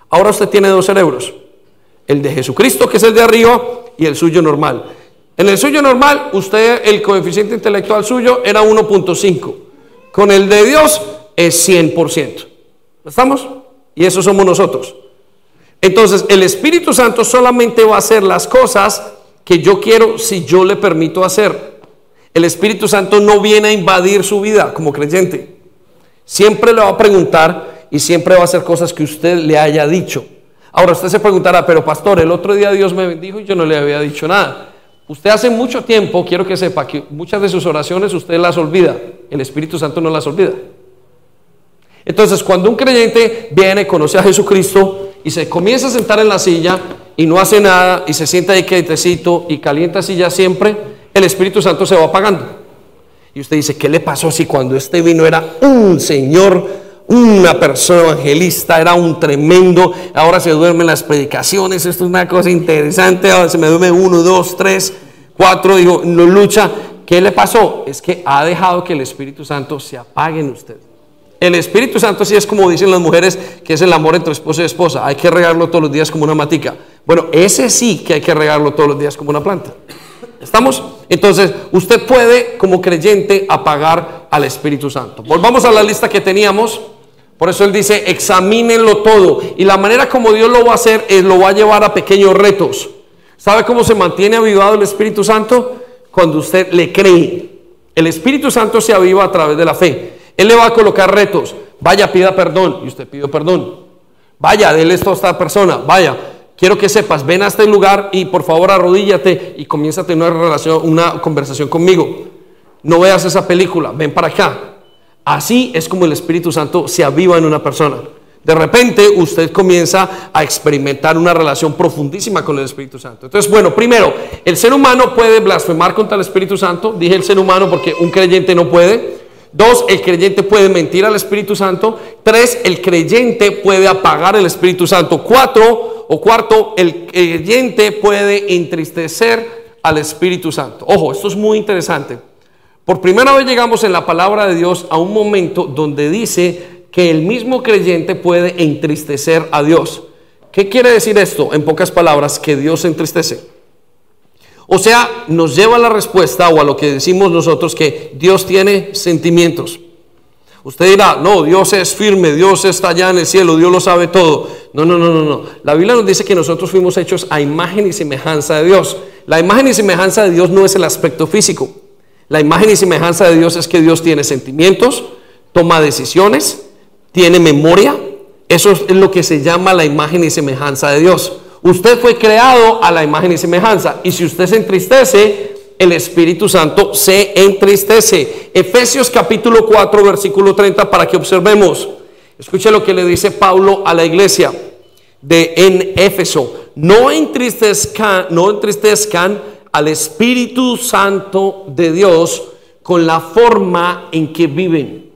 Ahora usted tiene dos cerebros. El de Jesucristo, que es el de arriba, y el suyo normal. En el suyo normal, usted, el coeficiente intelectual suyo era 1.5. Con el de Dios es 100%. ¿Estamos? Y eso somos nosotros. Entonces, el Espíritu Santo solamente va a hacer las cosas que yo quiero si yo le permito hacer. El Espíritu Santo no viene a invadir su vida como creyente. Siempre le va a preguntar y siempre va a hacer cosas que usted le haya dicho. Ahora usted se preguntará, pero pastor, el otro día Dios me bendijo y yo no le había dicho nada. Usted hace mucho tiempo, quiero que sepa que muchas de sus oraciones usted las olvida, el Espíritu Santo no las olvida. Entonces, cuando un creyente viene, conoce a Jesucristo y se comienza a sentar en la silla y no hace nada y se sienta ahí quietecito y calienta silla siempre, el Espíritu Santo se va apagando. Y usted dice, ¿qué le pasó si cuando este vino era un Señor, una persona evangelista, era un tremendo, ahora se duerme en las predicaciones, esto es una cosa interesante, ahora se me duerme uno, dos, tres, cuatro, digo, no lucha. ¿Qué le pasó? Es que ha dejado que el Espíritu Santo se apague en usted. El Espíritu Santo sí es como dicen las mujeres, que es el amor entre esposo y esposa. Hay que regarlo todos los días como una matica. Bueno, ese sí que hay que regarlo todos los días como una planta. ¿Estamos? Entonces, usted puede como creyente apagar al Espíritu Santo. Volvamos a la lista que teníamos. Por eso él dice, examínenlo todo. Y la manera como Dios lo va a hacer es lo va a llevar a pequeños retos. ¿Sabe cómo se mantiene avivado el Espíritu Santo? Cuando usted le cree. El Espíritu Santo se aviva a través de la fe. Él le va a colocar retos. Vaya, pida perdón. Y usted pidió perdón. Vaya, déle esto a esta persona. Vaya, quiero que sepas, ven a este lugar y por favor arrodíllate y comienza a tener una relación, una conversación conmigo. No veas esa película, ven para acá. Así es como el Espíritu Santo se aviva en una persona. De repente usted comienza a experimentar una relación profundísima con el Espíritu Santo. Entonces, bueno, primero, el ser humano puede blasfemar contra el Espíritu Santo. Dije el ser humano porque un creyente no puede. Dos, el creyente puede mentir al Espíritu Santo. Tres, el creyente puede apagar el Espíritu Santo. Cuatro, o cuarto, el creyente puede entristecer al Espíritu Santo. Ojo, esto es muy interesante. Por primera vez llegamos en la palabra de Dios a un momento donde dice que el mismo creyente puede entristecer a Dios. ¿Qué quiere decir esto? En pocas palabras, que Dios entristece. O sea, nos lleva a la respuesta o a lo que decimos nosotros que Dios tiene sentimientos. Usted dirá, no, Dios es firme, Dios está allá en el cielo, Dios lo sabe todo. No, no, no, no, no. La Biblia nos dice que nosotros fuimos hechos a imagen y semejanza de Dios. La imagen y semejanza de Dios no es el aspecto físico. La imagen y semejanza de Dios es que Dios tiene sentimientos, toma decisiones, tiene memoria. Eso es lo que se llama la imagen y semejanza de Dios. Usted fue creado a la imagen y semejanza. Y si usted se entristece, el Espíritu Santo se entristece. Efesios capítulo 4, versículo 30, para que observemos. Escuche lo que le dice Pablo a la iglesia de en Éfeso. No entristezcan, no entristezcan al Espíritu Santo de Dios con la forma en que viven.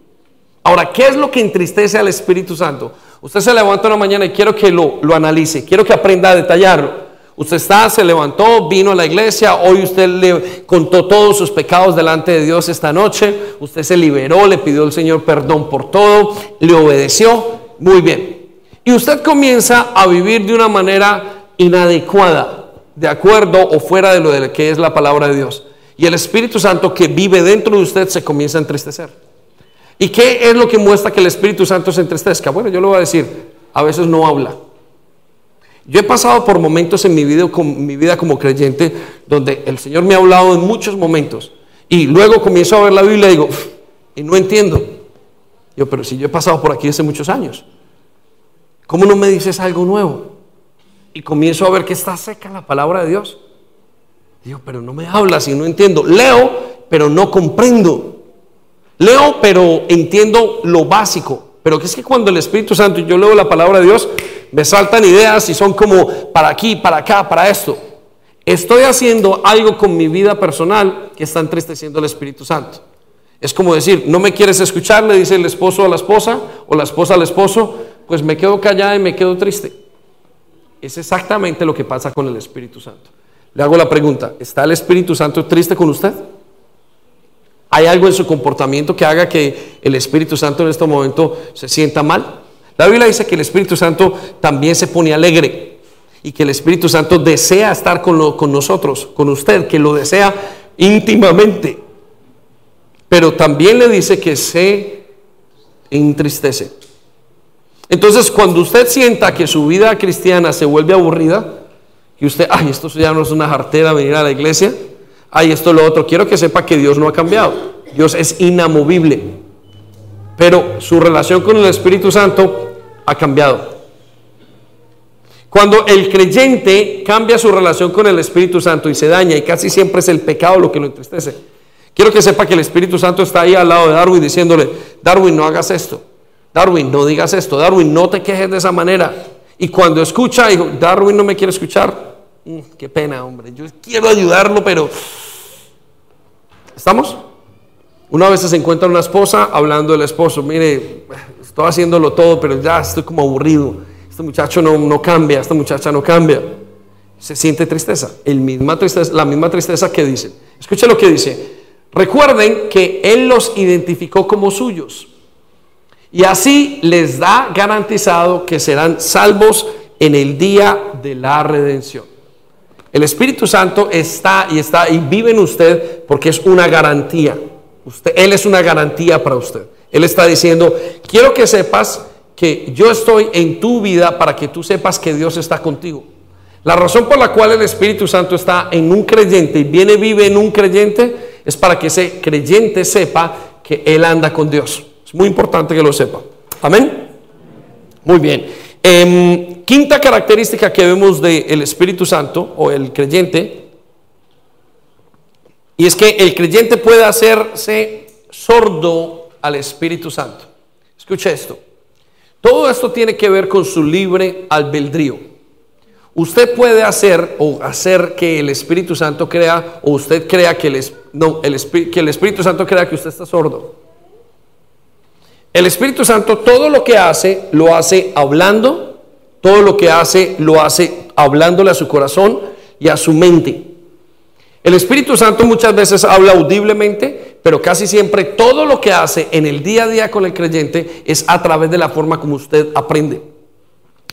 Ahora, ¿qué es lo que entristece al Espíritu Santo? Usted se levanta una mañana y quiero que lo, lo analice, quiero que aprenda a detallarlo. Usted está, se levantó, vino a la iglesia, hoy usted le contó todos sus pecados delante de Dios esta noche, usted se liberó, le pidió al Señor perdón por todo, le obedeció, muy bien. Y usted comienza a vivir de una manera inadecuada, de acuerdo o fuera de lo de que es la palabra de Dios. Y el Espíritu Santo que vive dentro de usted se comienza a entristecer. ¿Y qué es lo que muestra que el Espíritu Santo se entristezca? Bueno, yo le voy a decir, a veces no habla. Yo he pasado por momentos en mi vida, mi vida como creyente donde el Señor me ha hablado en muchos momentos y luego comienzo a ver la Biblia y digo, y no entiendo. Yo, pero si yo he pasado por aquí hace muchos años, ¿cómo no me dices algo nuevo? Y comienzo a ver que está seca la palabra de Dios. Digo, pero no me hablas y no entiendo. Leo, pero no comprendo. Leo, pero entiendo lo básico. Pero que es que cuando el Espíritu Santo, yo leo la palabra de Dios, me saltan ideas y son como para aquí, para acá, para esto. Estoy haciendo algo con mi vida personal que está entristeciendo al Espíritu Santo. Es como decir, no me quieres escuchar, le dice el esposo a la esposa o la esposa al esposo, pues me quedo callada y me quedo triste. Es exactamente lo que pasa con el Espíritu Santo. Le hago la pregunta, ¿está el Espíritu Santo triste con usted? ¿Hay algo en su comportamiento que haga que el Espíritu Santo en este momento se sienta mal? La Biblia dice que el Espíritu Santo también se pone alegre y que el Espíritu Santo desea estar con, con nosotros, con usted, que lo desea íntimamente. Pero también le dice que se entristece. Entonces, cuando usted sienta que su vida cristiana se vuelve aburrida, que usted, ay, esto ya no es una jartera venir a la iglesia, ay, esto lo otro. Quiero que sepa que Dios no ha cambiado. Dios es inamovible. Pero su relación con el Espíritu Santo ha cambiado. Cuando el creyente cambia su relación con el Espíritu Santo y se daña, y casi siempre es el pecado lo que lo entristece, quiero que sepa que el Espíritu Santo está ahí al lado de Darwin diciéndole, Darwin, no hagas esto, Darwin, no digas esto, Darwin, no te quejes de esa manera. Y cuando escucha, dijo, Darwin no me quiere escuchar, Mm, qué pena, hombre. Yo quiero ayudarlo, pero... ¿Estamos? Una vez se encuentra una esposa hablando del esposo. Mire, estoy haciéndolo todo, pero ya estoy como aburrido. Este muchacho no, no cambia, esta muchacha no cambia. Se siente tristeza, el misma tristeza, la misma tristeza que dice. Escuche lo que dice. Recuerden que Él los identificó como suyos. Y así les da garantizado que serán salvos en el día de la redención. El Espíritu Santo está y está y vive en usted porque es una garantía. Usted, él es una garantía para usted. Él está diciendo, quiero que sepas que yo estoy en tu vida para que tú sepas que Dios está contigo. La razón por la cual el Espíritu Santo está en un creyente y viene, vive en un creyente, es para que ese creyente sepa que Él anda con Dios. Es muy importante que lo sepa. Amén. Muy bien. Em, quinta característica que vemos del Espíritu Santo o el creyente, y es que el creyente puede hacerse sordo al Espíritu Santo. Escuche esto. Todo esto tiene que ver con su libre albedrío. Usted puede hacer o hacer que el Espíritu Santo crea, o usted crea que el Espíritu Santo crea que usted está sordo. El Espíritu Santo todo lo que hace, lo hace hablando, todo lo que hace, lo hace hablándole a su corazón y a su mente. El Espíritu Santo muchas veces habla audiblemente, pero casi siempre todo lo que hace en el día a día con el creyente es a través de la forma como usted aprende.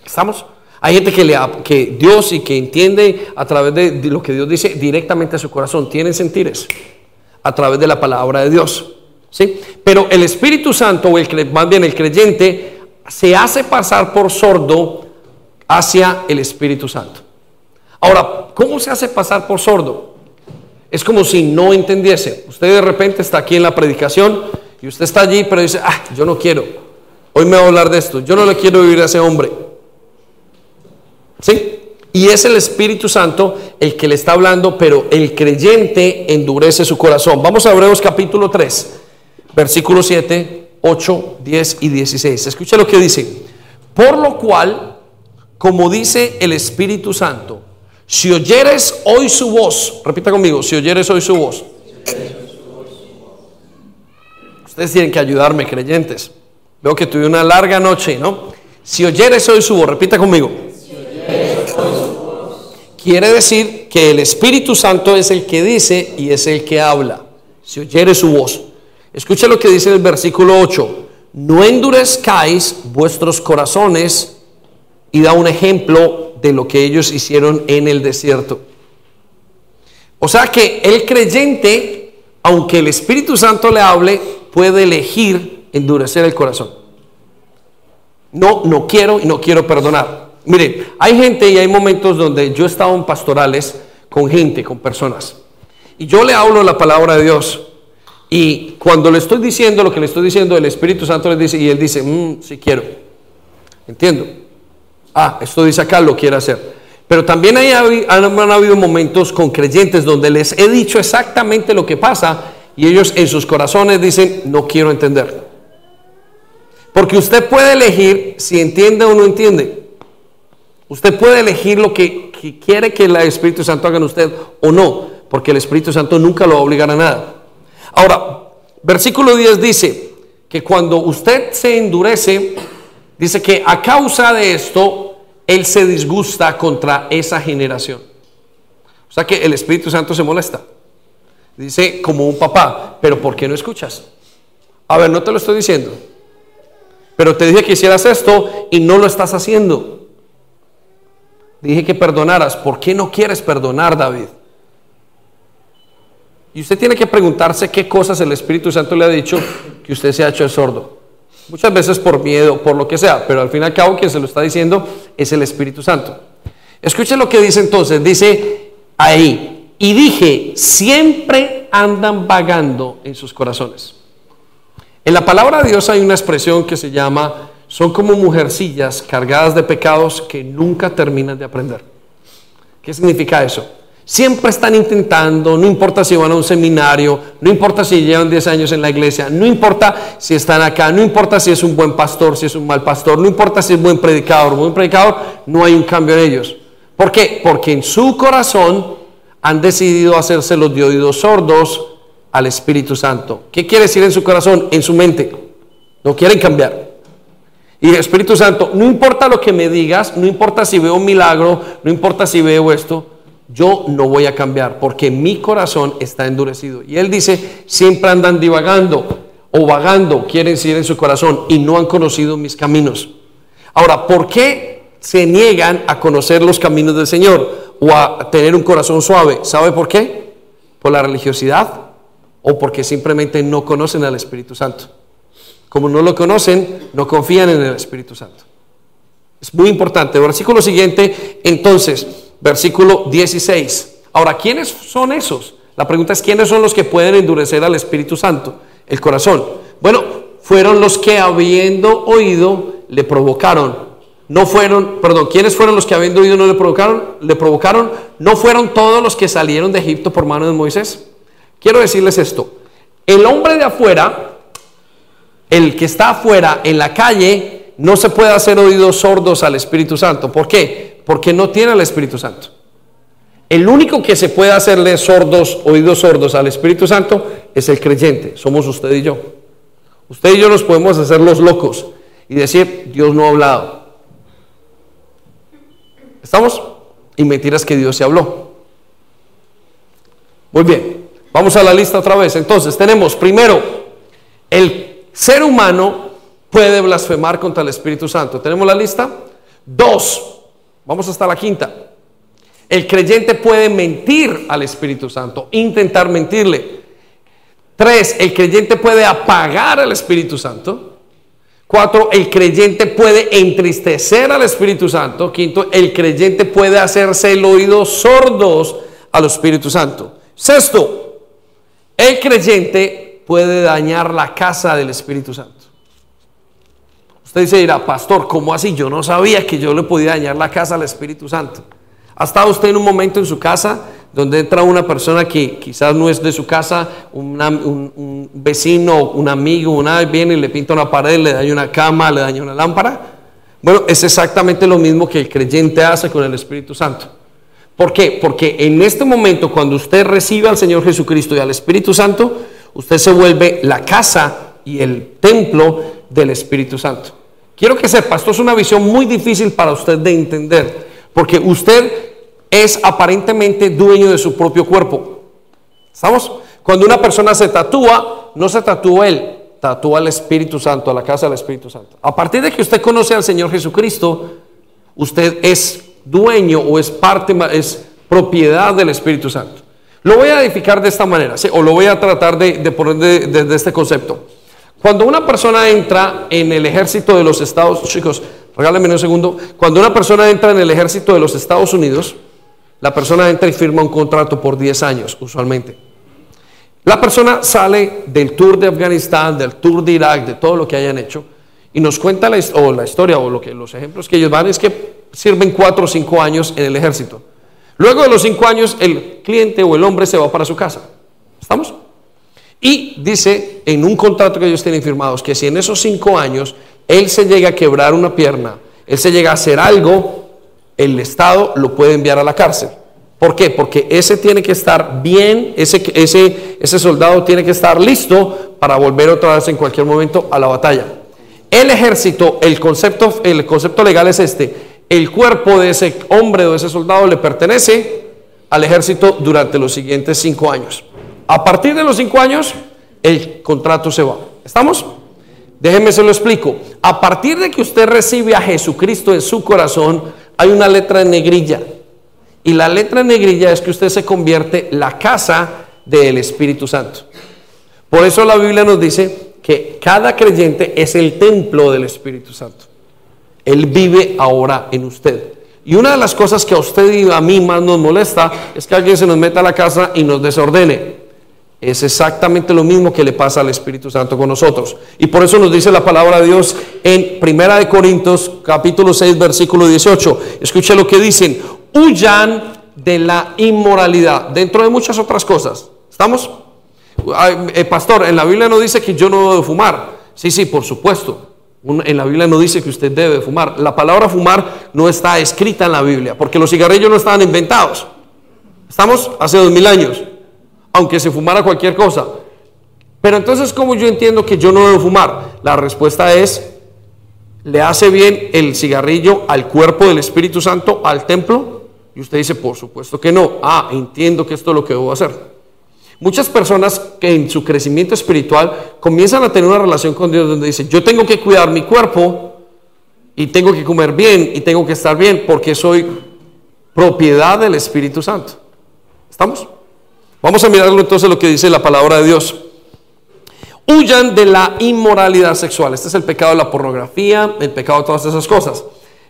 ¿Estamos? Hay gente que, le, que Dios y que entiende a través de, lo que Dios dice directamente a su corazón. Tienen sentires a través de la palabra de Dios. ¿Sí? Pero el Espíritu Santo, o el, más bien el creyente, se hace pasar por sordo hacia el Espíritu Santo. Ahora, ¿cómo se hace pasar por sordo? Es como si no entendiese. Usted de repente está aquí en la predicación y usted está allí, pero dice, ah, yo no quiero. Hoy me voy a hablar de esto. Yo no le quiero vivir a ese hombre. ¿Sí? Y es el Espíritu Santo el que le está hablando, pero el creyente endurece su corazón. Vamos a Hebreos capítulo 3, versículos 7, 8, 10 y 16. Escucha lo que dice. Por lo cual, como dice el Espíritu Santo, si oyeres hoy su voz, repita conmigo, si oyeres hoy su voz. Ustedes tienen que ayudarme, creyentes. Veo que tuve una larga noche, ¿no? Si oyeres hoy su voz, repita conmigo. Quiere decir que el Espíritu Santo es el que dice y es el que habla. Si oyeres su voz. Escucha lo que dice el versículo 8. No endurezcáis vuestros corazones y da un ejemplo de lo que ellos hicieron en el desierto. O sea que el creyente, aunque el Espíritu Santo le hable, puede elegir endurecer el corazón. No, no quiero y no quiero perdonar. Mire, hay gente y hay momentos donde yo he estado en pastorales con gente, con personas. Y yo le hablo la palabra de Dios. Y cuando le estoy diciendo lo que le estoy diciendo, el Espíritu Santo le dice, y él dice, mm, sí quiero. Entiendo. Ah, esto dice acá, lo quiere hacer. Pero también hay, han, habido momentos con creyentes donde les he dicho exactamente lo que pasa y ellos en sus corazones dicen, no quiero entender. Porque usted puede elegir si entiende o no entiende. Usted puede elegir lo que, quiere que el Espíritu Santo haga en usted o no, porque el Espíritu Santo nunca lo va a obligar a nada. Ahora, versículo 10 dice que cuando usted se endurece, dice que a causa de esto, Él se disgusta contra esa generación. O sea que el Espíritu Santo se molesta. Dice como un papá, pero ¿por qué no escuchas? A ver, no te lo estoy diciendo. Pero te dije que hicieras esto y no lo estás haciendo. Dije que perdonaras. ¿Por qué no quieres perdonar, David? Y usted tiene que preguntarse qué cosas el Espíritu Santo le ha dicho que usted se ha hecho el sordo. Muchas veces por miedo, por lo que sea, pero al fin y al cabo quien se lo está diciendo es el Espíritu Santo. Escuche lo que dice entonces, dice ahí, y dije, siempre andan vagando en sus corazones. En la palabra de Dios hay una expresión que se llama son como mujercillas cargadas de pecados que nunca terminan de aprender. ¿Qué significa eso? Siempre están intentando, no importa si van a un seminario, no importa si llevan 10 años en la iglesia, no importa si están acá, no importa si es un buen pastor, si es un mal pastor, no importa si es buen predicador, buen predicador, no hay un cambio en ellos. ¿Por qué? Porque en su corazón han decidido hacerse los de oídos sordos al Espíritu Santo. ¿Qué quiere decir en su corazón? En su mente. No quieren cambiar. Y Espíritu Santo, no importa lo que me digas, no importa si veo un milagro, no importa si veo esto, yo no voy a cambiar porque mi corazón está endurecido. Y él dice, siempre andan divagando o vagando, quieren decir en su corazón, y no han conocido mis caminos. Ahora, ¿por qué se niegan a conocer los caminos del Señor o a tener un corazón suave? ¿Sabe por qué? ¿Por la religiosidad o porque simplemente no conocen al Espíritu Santo? Como no lo conocen, no confían en el Espíritu Santo. Es muy importante. Versículo siguiente, entonces, versículo 16. Ahora, ¿quiénes son esos? La pregunta es, ¿quiénes son los que pueden endurecer al Espíritu Santo? El corazón. Bueno, fueron los que habiendo oído le provocaron. No fueron, perdón, ¿quiénes fueron los que habiendo oído no le provocaron? Le provocaron. No fueron todos los que salieron de Egipto por mano de Moisés. Quiero decirles esto. El hombre de afuera el que está afuera en la calle no se puede hacer oídos sordos al Espíritu Santo. ¿Por qué? Porque no tiene el Espíritu Santo. El único que se puede hacerle sordos, oídos sordos al Espíritu Santo es el creyente, somos usted y yo. Usted y yo nos podemos hacer los locos y decir, Dios no ha hablado. ¿Estamos? Y mentiras que Dios se habló. Muy bien, vamos a la lista otra vez. Entonces, tenemos primero, el ser humano puede blasfemar contra el Espíritu Santo. ¿Tenemos la lista? Dos, vamos hasta la quinta. El creyente puede mentir al Espíritu Santo, intentar mentirle. Tres, el creyente puede apagar al Espíritu Santo. Cuatro, el creyente puede entristecer al Espíritu Santo. Quinto, el creyente puede hacerse el oído sordos al Espíritu Santo. Sexto, el creyente puede dañar la casa del Espíritu Santo. Usted dice, dirá, pastor, ¿cómo así? Yo no sabía que yo le podía dañar la casa al Espíritu Santo. ¿Ha estado usted en un momento en su casa donde entra una persona que quizás no es de su casa, un, vecino, un amigo, una viene y le pinta una pared, le daña una cama, le daña una lámpara? Bueno, es exactamente lo mismo que el creyente hace con el Espíritu Santo. ¿Por qué? Porque en este momento, cuando usted recibe al Señor Jesucristo y al Espíritu Santo, usted se vuelve la casa y el templo del Espíritu Santo. Quiero que sepa, esto es una visión muy difícil para usted de entender, porque usted es aparentemente dueño de su propio cuerpo. ¿Estamos? Cuando una persona se tatúa, no se tatúa él, tatúa al Espíritu Santo, a la casa del Espíritu Santo. A partir de que usted conoce al Señor Jesucristo, usted es dueño o es parte, es propiedad del Espíritu Santo. Lo voy a edificar de esta manera, o lo voy a tratar de, poner desde este concepto. Cuando una persona entra en el ejército de los Estados Unidos, chicos, regálenme un segundo, cuando una persona entra en el ejército de los Estados Unidos, la persona entra y firma un contrato por 10 años, usualmente. La persona sale del tour de Afganistán, del tour de Irak, de todo lo que hayan hecho, y nos cuenta la, o la historia o los ejemplos que ellos van es que sirven 4 o 5 años en el ejército. Luego de los 5 años, el cliente o el hombre se va para su casa. ¿Estamos? Y dice en un contrato que ellos tienen firmados que si en esos 5 años él se llega a quebrar una pierna, él se llega a hacer algo el Estado lo puede enviar a la cárcel. ¿Por qué? Porque ese tiene que estar bien, ese, ese, ese soldado tiene que estar listo para volver otra vez en cualquier momento a la batalla. El ejército, el concepto, el concepto legal es este. El cuerpo de ese hombre o de ese soldado le pertenece al ejército durante los siguientes cinco años. A partir de los cinco años, el contrato se va. ¿Estamos? Déjenme se lo explico. A partir de que usted recibe a Jesucristo en su corazón, hay una letra en negrilla. Y la letra en negrilla es que usted se convierte la casa del Espíritu Santo. Por eso la Biblia nos dice que cada creyente es el templo del Espíritu Santo. Él vive ahora en usted. Y una de las cosas que a usted y a mí más nos molesta es que alguien se nos meta a la casa y nos desordene. Es exactamente lo mismo que le pasa al Espíritu Santo con nosotros. Y por eso nos dice la palabra de Dios en Primera de Corintios capítulo 6 versículo 18. Escuche lo que dicen, huyan de la inmoralidad, dentro de muchas otras cosas. ¿Estamos? Eh, pastor, en la Biblia no dice que yo no debo fumar. Sí, sí, por supuesto. En la Biblia no dice que usted debe fumar. La palabra fumar no está escrita en la Biblia, porque los cigarrillos no estaban inventados. ¿Estamos? Hace dos mil años aunque se fumara cualquier cosa. Pero entonces, ¿cómo yo entiendo que yo no debo fumar? La respuesta es, ¿le hace bien el cigarrillo al cuerpo del Espíritu Santo, al templo? Y usted dice, por supuesto que no. Ah, entiendo que esto es lo que debo hacer. Muchas personas que en su crecimiento espiritual comienzan a tener una relación con Dios donde dicen, yo tengo que cuidar mi cuerpo y tengo que comer bien y tengo que estar bien porque soy propiedad del Espíritu Santo. ¿Estamos? Vamos a mirarlo entonces lo que dice la palabra de Dios. Huyan de la inmoralidad sexual. Este es el pecado de la pornografía, el pecado de todas esas cosas.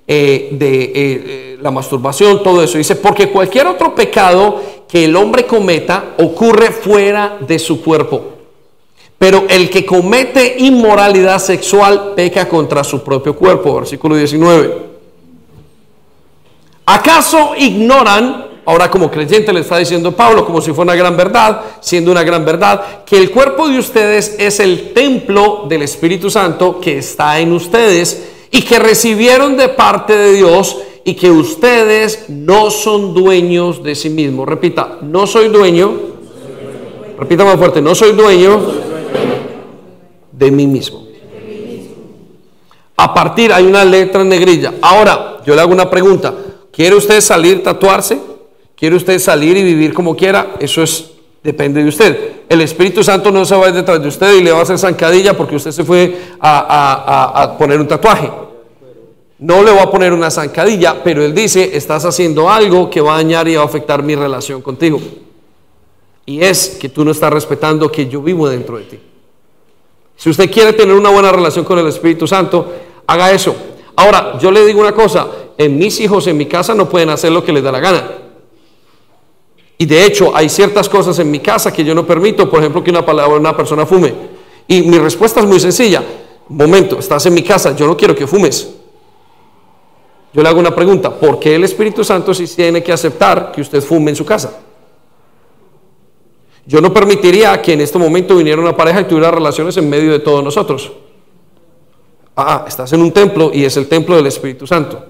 Eh, de eh, eh, la masturbación, todo eso. Dice, porque cualquier otro pecado que el hombre cometa ocurre fuera de su cuerpo. Pero el que comete inmoralidad sexual peca contra su propio cuerpo. Versículo 19. ¿Acaso ignoran ahora como creyente le está diciendo Pablo, como si fuera una gran verdad, siendo una gran verdad, que el cuerpo de ustedes es el templo del Espíritu Santo que está en ustedes y que recibieron de parte de Dios y que ustedes no son dueños de sí mismos. Repita, no soy dueño. Repita más fuerte, no soy dueño de mí mismo. A partir, hay una letra negrilla. Ahora, yo le hago una pregunta. ¿Quiere usted salir, tatuarse? ¿Quiere usted salir y vivir como quiera? Eso es, depende de usted. El Espíritu Santo no se va a ir detrás de usted y le va a hacer zancadilla porque usted se fue a, a poner un tatuaje. No le voy a poner una zancadilla, pero él dice, estás haciendo algo que va a dañar y va a afectar mi relación contigo. Y es que tú no estás respetando que yo vivo dentro de ti. Si usted quiere tener una buena relación con el Espíritu Santo, haga eso. Ahora, yo le digo una cosa, en mis hijos en mi casa no pueden hacer lo que les da la gana. Y de hecho, hay ciertas cosas en mi casa que yo no permito, por ejemplo, que una palabra una persona fume. Y mi respuesta es muy sencilla. Momento, estás en mi casa, yo no quiero que fumes. Yo le hago una pregunta, ¿por qué el Espíritu Santo sí tiene que aceptar que usted fume en su casa? Yo no permitiría que en este momento viniera una pareja y tuviera relaciones en medio de todos nosotros. Ah, estás en un templo y es el templo del Espíritu Santo.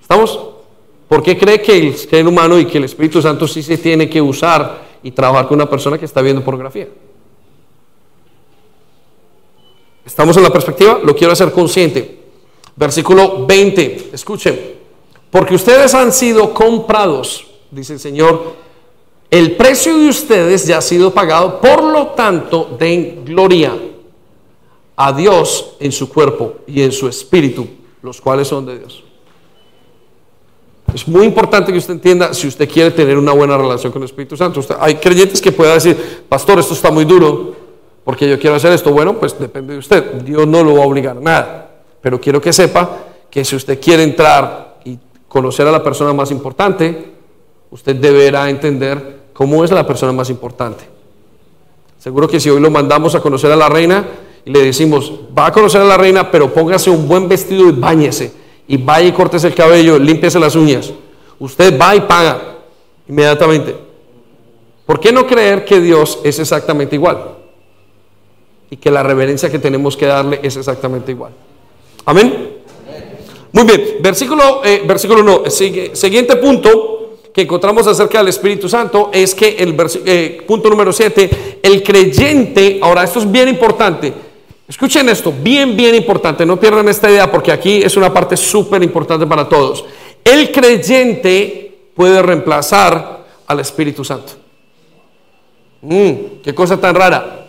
¿Estamos? ¿Por qué cree que el ser humano y que el Espíritu Santo sí se tiene que usar y trabajar con una persona que está viendo pornografía? ¿Estamos en la perspectiva? Lo quiero hacer consciente. Versículo 20, escuchen, porque ustedes han sido comprados, dice el Señor, el precio de ustedes ya ha sido pagado, por lo tanto, den gloria a Dios en su cuerpo y en su espíritu, los cuales son de Dios. Es muy importante que usted entienda si usted quiere tener una buena relación con el Espíritu Santo. hay creyentes que puedan decir, pastor, esto está muy duro, porque yo quiero hacer esto. Bueno, pues depende de usted. Dios no lo va a obligar a nada. Pero quiero que sepa que si usted quiere entrar y conocer a la persona más importante, usted deberá entender cómo es la persona más importante. Seguro que si hoy lo mandamos a conocer a la reina y le decimos, va a conocer a la reina, pero póngase un buen vestido y bañese, y vaya y córtese el cabello, límpiese las uñas, usted va y paga inmediatamente. ¿Por qué no creer que Dios es exactamente igual? Y que la reverencia que tenemos que darle es exactamente igual. Amén. Muy bien, versículo, eh, versículo no, siguiente punto que encontramos acerca del Espíritu Santo es que el eh, punto número 7, el creyente, ahora esto es bien importante, escuchen esto, bien, bien importante, no pierdan esta idea porque aquí es una parte súper importante para todos. El creyente puede reemplazar al Espíritu Santo. Mm, qué cosa tan rara.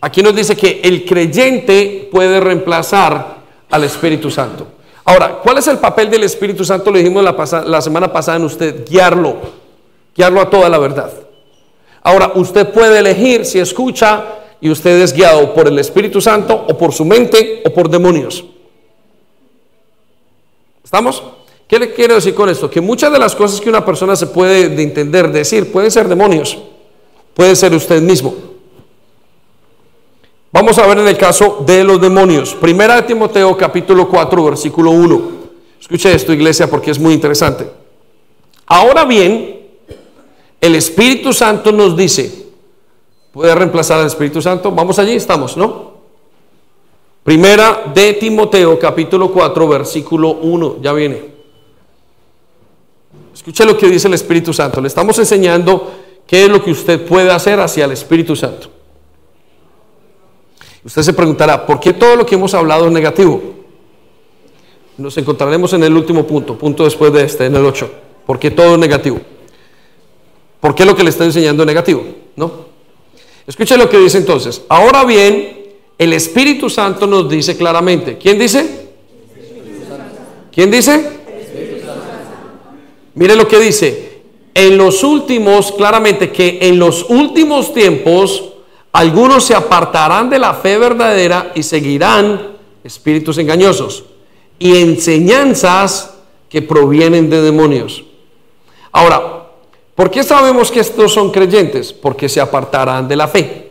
Aquí nos dice que el creyente puede reemplazar al Espíritu Santo. Ahora, ¿cuál es el papel del Espíritu Santo? Lo dijimos la, la semana pasada en usted, guiarlo, guiarlo a toda la verdad. Ahora, usted puede elegir si escucha y usted es guiado por el Espíritu Santo o por su mente o por demonios. ¿Estamos? ¿Qué le quiero decir con esto? Que muchas de las cosas que una persona se puede de entender, decir, pueden ser demonios, puede ser usted mismo. Vamos a ver en el caso de los demonios. Primera de Timoteo capítulo 4 versículo 1. Escuche esto iglesia porque es muy interesante. Ahora bien, el Espíritu Santo nos dice, ¿puede reemplazar al Espíritu Santo? Vamos allí, estamos, ¿no? Primera de Timoteo capítulo 4 versículo 1, ya viene. Escuche lo que dice el Espíritu Santo. Le estamos enseñando qué es lo que usted puede hacer hacia el Espíritu Santo. Usted se preguntará, ¿por qué todo lo que hemos hablado es negativo? Nos encontraremos en el último punto, punto después de este, en el 8. ¿Por qué todo es negativo? ¿Por qué lo que le está enseñando es negativo? ¿No? Escuche lo que dice entonces. Ahora bien, el Espíritu Santo nos dice claramente. ¿Quién dice? ¿Quién dice? Mire lo que dice. En los últimos, claramente que en los últimos tiempos algunos se apartarán de la fe verdadera y seguirán espíritus engañosos y enseñanzas que provienen de demonios. Ahora, ¿por qué sabemos que estos son creyentes? Porque se apartarán de la fe.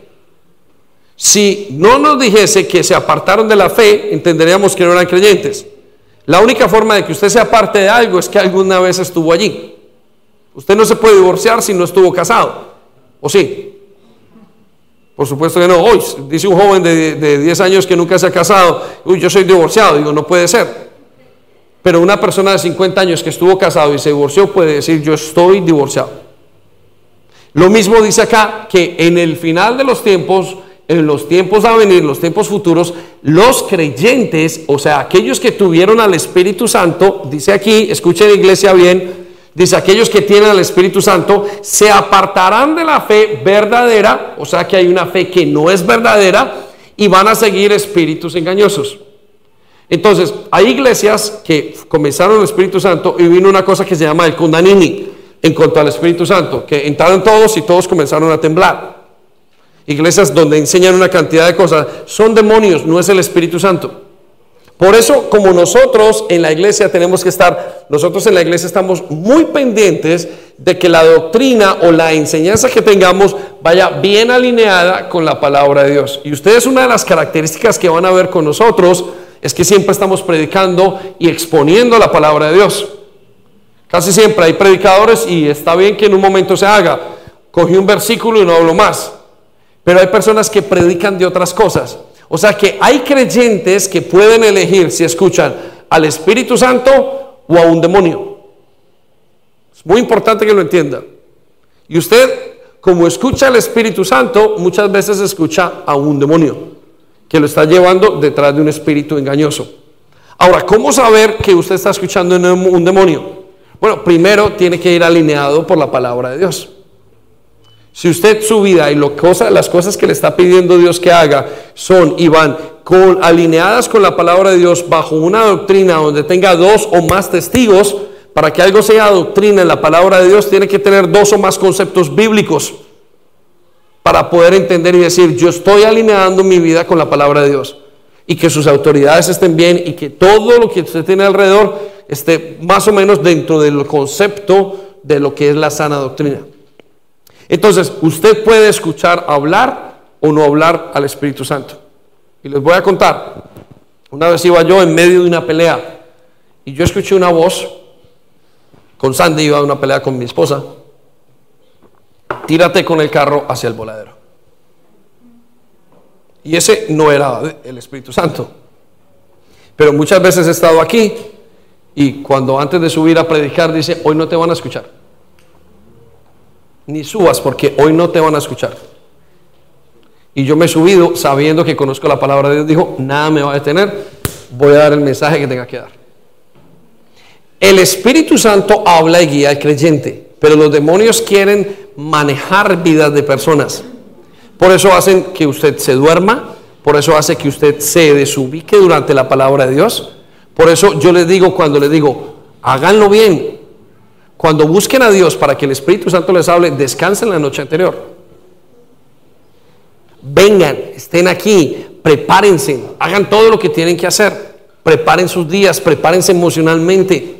Si no nos dijese que se apartaron de la fe, entenderíamos que no eran creyentes. La única forma de que usted se aparte de algo es que alguna vez estuvo allí. Usted no se puede divorciar si no estuvo casado. ¿O sí? Por supuesto que no. Hoy dice un joven de, 10 años que nunca se ha casado, uy, yo soy divorciado. Digo, no puede ser. Pero una persona de 50 años que estuvo casado y se divorció puede decir, yo estoy divorciado. Lo mismo dice acá, que en el final de los tiempos en los tiempos a venir, los tiempos futuros, los creyentes, o sea, aquellos que tuvieron al Espíritu Santo, dice aquí, escuchen iglesia bien, dice, aquellos que tienen al Espíritu Santo se apartarán de la fe verdadera, o sea que hay una fe que no es verdadera, y van a seguir espíritus engañosos. Entonces, hay iglesias que comenzaron el Espíritu Santo y vino una cosa que se llama el Kundanini en cuanto al Espíritu Santo, que entraron todos y todos comenzaron a temblar iglesias donde enseñan una cantidad de cosas, son demonios, no es el Espíritu Santo. Por eso, como nosotros en la iglesia tenemos que estar, nosotros en la iglesia estamos muy pendientes de que la doctrina o la enseñanza que tengamos vaya bien alineada con la palabra de Dios. Y ustedes una de las características que van a ver con nosotros es que siempre estamos predicando y exponiendo la palabra de Dios. Casi siempre hay predicadores y está bien que en un momento se haga. Cogí un versículo y no hablo más. Pero hay personas que predican de otras cosas. O sea que hay creyentes que pueden elegir si escuchan al Espíritu Santo o a un demonio. Es muy importante que lo entienda. Y usted, como escucha al Espíritu Santo, muchas veces escucha a un demonio que lo está llevando detrás de un espíritu engañoso. Ahora, ¿cómo saber que usted está escuchando un demonio? Bueno, primero tiene que ir alineado por la palabra de Dios. Si usted su vida y lo las cosas que le está pidiendo Dios que haga son y van con, alineadas con la palabra de Dios bajo una doctrina donde tenga dos o más testigos, para que algo sea doctrina en la palabra de Dios tiene que tener dos o más conceptos bíblicos para poder entender y decir, yo estoy alineando mi vida con la palabra de Dios y que sus autoridades estén bien y que todo lo que usted tiene alrededor esté más o menos dentro del concepto de lo que es la sana doctrina. Entonces, usted puede escuchar hablar o no hablar al Espíritu Santo. Y les voy a contar. Una vez iba yo en medio de una pelea y yo escuché una voz. Con Sandy iba a una pelea con mi esposa. Tírate con el carro hacia el voladero. Y ese no era el Espíritu Santo. Pero muchas veces he estado aquí y cuando antes de subir a predicar dice, hoy no te van a escuchar ni subas porque hoy no te van a escuchar. Y yo me he subido sabiendo que conozco la palabra de Dios. Dijo, nada me va a detener, voy a dar el mensaje que tenga que dar. El Espíritu Santo habla y guía al creyente, pero los demonios quieren manejar vidas de personas. Por eso hacen que usted se duerma, por eso hace que usted se desubique durante la palabra de Dios. Por eso yo les digo cuando les digo, háganlo bien, cuando busquen a Dios para que el Espíritu Santo les hable, descansen la noche anterior. Vengan, estén aquí, prepárense, hagan todo lo que tienen que hacer. Preparen sus días, prepárense emocionalmente.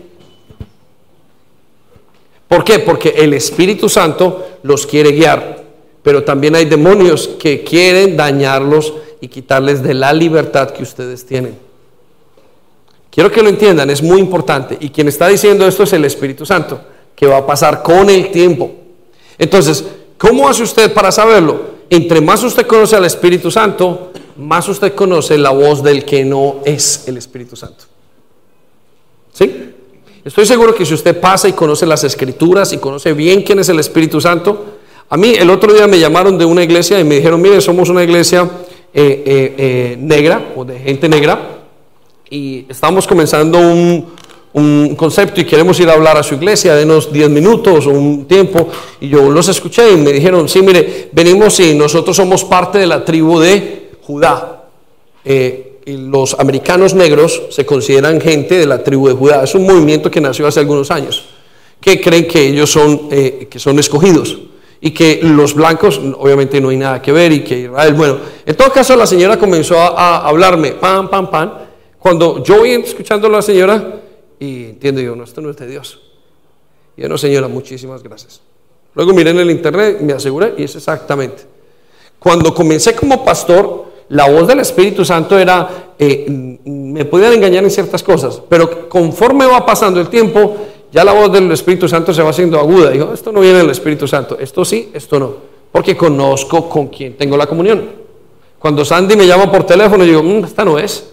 ¿Por qué? Porque el Espíritu Santo los quiere guiar, pero también hay demonios que quieren dañarlos y quitarles de la libertad que ustedes tienen. Quiero que lo entiendan, es muy importante. Y quien está diciendo esto es el Espíritu Santo, que va a pasar con el tiempo. Entonces, ¿cómo hace usted para saberlo? Entre más usted conoce al Espíritu Santo, más usted conoce la voz del que no es el Espíritu Santo. ¿Sí? Estoy seguro que si usted pasa y conoce las escrituras y conoce bien quién es el Espíritu Santo, a mí el otro día me llamaron de una iglesia y me dijeron, mire, somos una iglesia eh, eh, eh, negra o de gente negra y estamos comenzando un, concepto y queremos ir a hablar a su iglesia, denos 10 minutos o un tiempo. Y yo los escuché y me dijeron, sí, mire, venimos y nosotros somos parte de la tribu de Judá. Los americanos negros se consideran gente de la tribu de Judá. Es un movimiento que nació hace algunos años, que creen que ellos son, eh, que son escogidos y que los blancos obviamente no hay nada que ver y que Israel, bueno, en todo caso la señora comenzó a, hablarme, pam, pam, pam, cuando yo voy escuchando a la señora y entiendo yo, no, esto no es de Dios. Y yo, no, señora, muchísimas gracias. Luego miré en el internet, me aseguré y es exactamente. Cuando comencé como pastor, la voz del Espíritu Santo era, eh, me podían engañar en ciertas cosas, pero conforme va pasando el tiempo, ya la voz del Espíritu Santo se va haciendo aguda. Digo, esto no viene del Espíritu Santo, esto sí, esto no, porque conozco con quién tengo la comunión. Cuando Sandy me llama por teléfono, digo, mm, esta no es.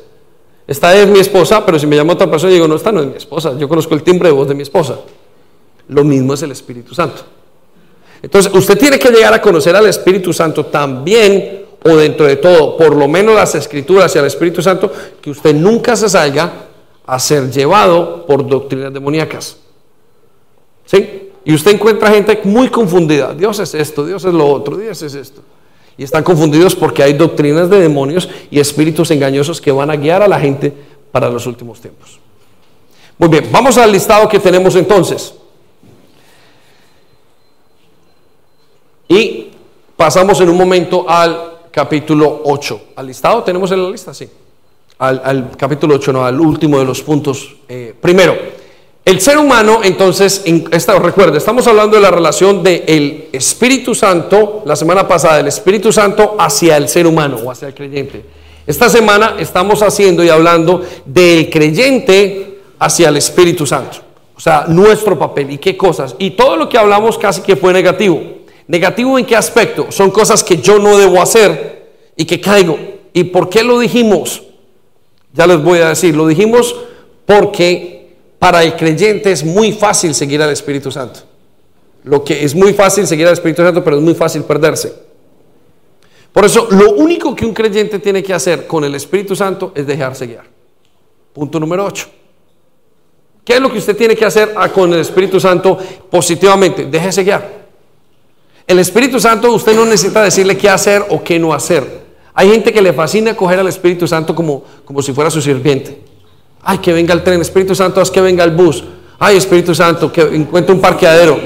Esta es mi esposa, pero si me llama otra persona, digo, no, esta no es mi esposa. Yo conozco el timbre de voz de mi esposa. Lo mismo es el Espíritu Santo. Entonces, usted tiene que llegar a conocer al Espíritu Santo también o dentro de todo, por lo menos las escrituras y el Espíritu Santo, que usted nunca se salga a ser llevado por doctrinas demoníacas. ¿Sí? Y usted encuentra gente muy confundida. Dios es esto, Dios es lo otro, Dios es esto. Y están confundidos porque hay doctrinas de demonios y espíritus engañosos que van a guiar a la gente para los últimos tiempos. Muy bien, vamos al listado que tenemos entonces. Y pasamos en un momento al capítulo 8. ¿Al listado tenemos en la lista? Sí. Al, capítulo 8, no, al último de los puntos. Eh, primero, el ser humano, entonces, en esta, recuerda, estamos hablando de la relación del Espíritu Santo, la semana pasada, del Espíritu Santo hacia el ser humano o hacia el creyente. Esta semana estamos haciendo y hablando del creyente hacia el Espíritu Santo. O sea, nuestro papel y qué cosas. Y todo lo que hablamos casi que fue negativo. ¿Negativo en qué aspecto? Son cosas que yo no debo hacer y que caigo. ¿Y por qué lo dijimos? Ya les voy a decir, lo dijimos porque para el creyente es muy fácil seguir al Espíritu Santo. Lo que es muy fácil seguir al Espíritu Santo, pero es muy fácil perderse. Por eso, lo único que un creyente tiene que hacer con el Espíritu Santo es dejarse guiar. Punto número 8. ¿Qué es lo que usted tiene que hacer con el Espíritu Santo positivamente? Déjese guiar. El Espíritu Santo usted no necesita decirle qué hacer o qué no hacer. Hay gente que le fascina coger al Espíritu Santo como, como si fuera su sirviente. Ay, que venga el tren, Espíritu Santo, haz que venga el bus. Ay, Espíritu Santo, que encuentre un parqueadero.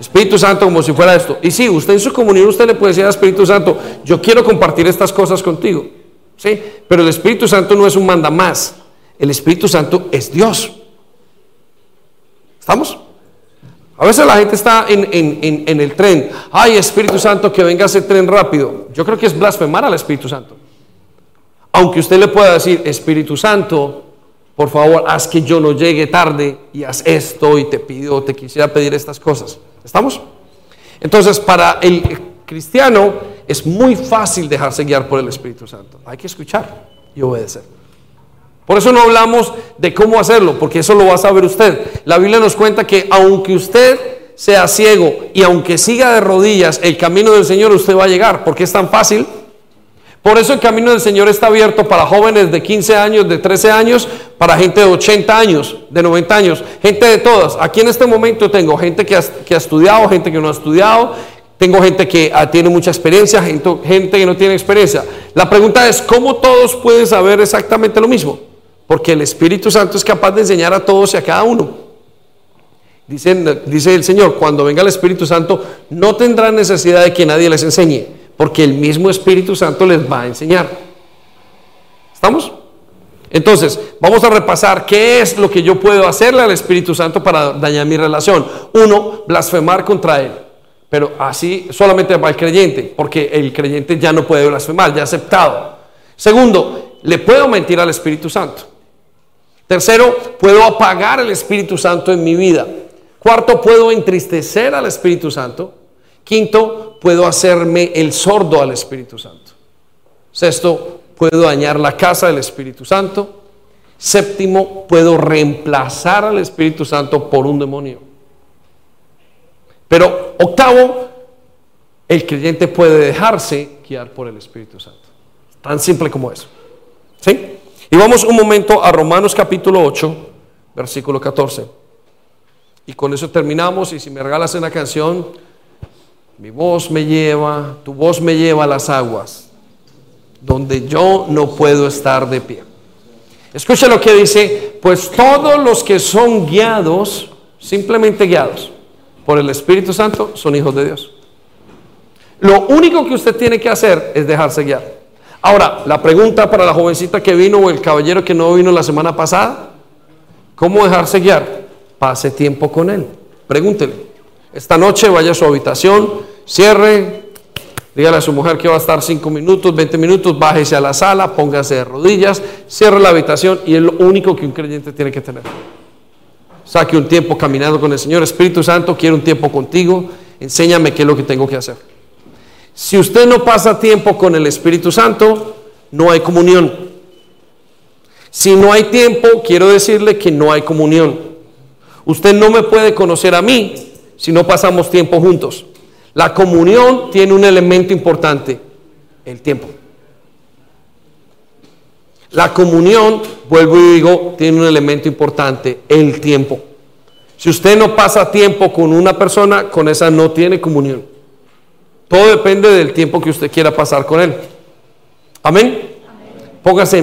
Espíritu Santo como si fuera esto. Y sí, usted en su comunión usted le puede decir al Espíritu Santo, yo quiero compartir estas cosas contigo. ¿Sí? Pero el Espíritu Santo no es un manda más. El Espíritu Santo es Dios. ¿Estamos? A veces la gente está en, el tren. Ay, Espíritu Santo, que venga ese tren rápido. Yo creo que es blasfemar al Espíritu Santo. Aunque usted le pueda decir, Espíritu Santo, por favor, haz que yo no llegue tarde y haz esto y te pido, te quisiera pedir estas cosas. ¿Estamos? Entonces, para el cristiano es muy fácil dejarse guiar por el Espíritu Santo. Hay que escuchar y obedecer. Por eso no hablamos de cómo hacerlo, porque eso lo va a saber usted. La Biblia nos cuenta que aunque usted sea ciego y aunque siga de rodillas el camino del Señor, usted va a llegar, porque es tan fácil. Por eso el camino del Señor está abierto para jóvenes de 15 años, de 13 años, para gente de 80 años, de 90 años, gente de todas. Aquí en este momento tengo gente que ha, estudiado, gente que no ha estudiado, tengo gente que ah, tiene mucha experiencia, gente, gente que no tiene experiencia. La pregunta es, ¿cómo todos pueden saber exactamente lo mismo? Porque el Espíritu Santo es capaz de enseñar a todos y a cada uno. Dice, el Señor, cuando venga el Espíritu Santo, no tendrán necesidad de que nadie les enseñe, porque el mismo Espíritu Santo les va a enseñar. ¿Estamos? Entonces, vamos a repasar qué es lo que yo puedo hacerle al Espíritu Santo para dañar mi relación. Uno, blasfemar contra Él. Pero así solamente va el creyente, porque el creyente ya no puede blasfemar, ya ha aceptado. Segundo, le puedo mentir al Espíritu Santo. Tercero, puedo apagar el Espíritu Santo en mi vida. Cuarto, puedo entristecer al Espíritu Santo. Quinto, puedo hacerme el sordo al Espíritu Santo. Sexto, puedo dañar la casa del Espíritu Santo. Séptimo, puedo reemplazar al Espíritu Santo por un demonio. Pero octavo, el creyente puede dejarse guiar por el Espíritu Santo. Tan simple como eso. ¿Sí? Y vamos un momento a Romanos capítulo 8, versículo 14. Y con eso terminamos. Y si me regalas una canción, mi voz me lleva, tu voz me lleva a las aguas, donde yo no puedo estar de pie. Escucha lo que dice, pues todos los que son guiados, simplemente guiados por el Espíritu Santo, son hijos de Dios. Lo único que usted tiene que hacer es dejarse guiar. Ahora, la pregunta para la jovencita que vino o el caballero que no vino la semana pasada, ¿cómo dejarse guiar? Pase tiempo con él. Pregúntele. Esta noche vaya a su habitación, cierre, dígale a su mujer que va a estar 5 minutos, 20 minutos, bájese a la sala, póngase de rodillas, cierre la habitación y es lo único que un creyente tiene que tener. Saque un tiempo caminando con el Señor. Espíritu Santo, quiero un tiempo contigo. Enséñame qué es lo que tengo que hacer. Si usted no pasa tiempo con el Espíritu Santo, no hay comunión. Si no hay tiempo, quiero decirle que no hay comunión. Usted no me puede conocer a mí si no pasamos tiempo juntos. La comunión tiene un elemento importante, el tiempo. La comunión, vuelvo y digo, tiene un elemento importante, el tiempo. Si usted no pasa tiempo con una persona, con esa no tiene comunión. Todo depende del tiempo que usted quiera pasar con Él. Amén. Póngase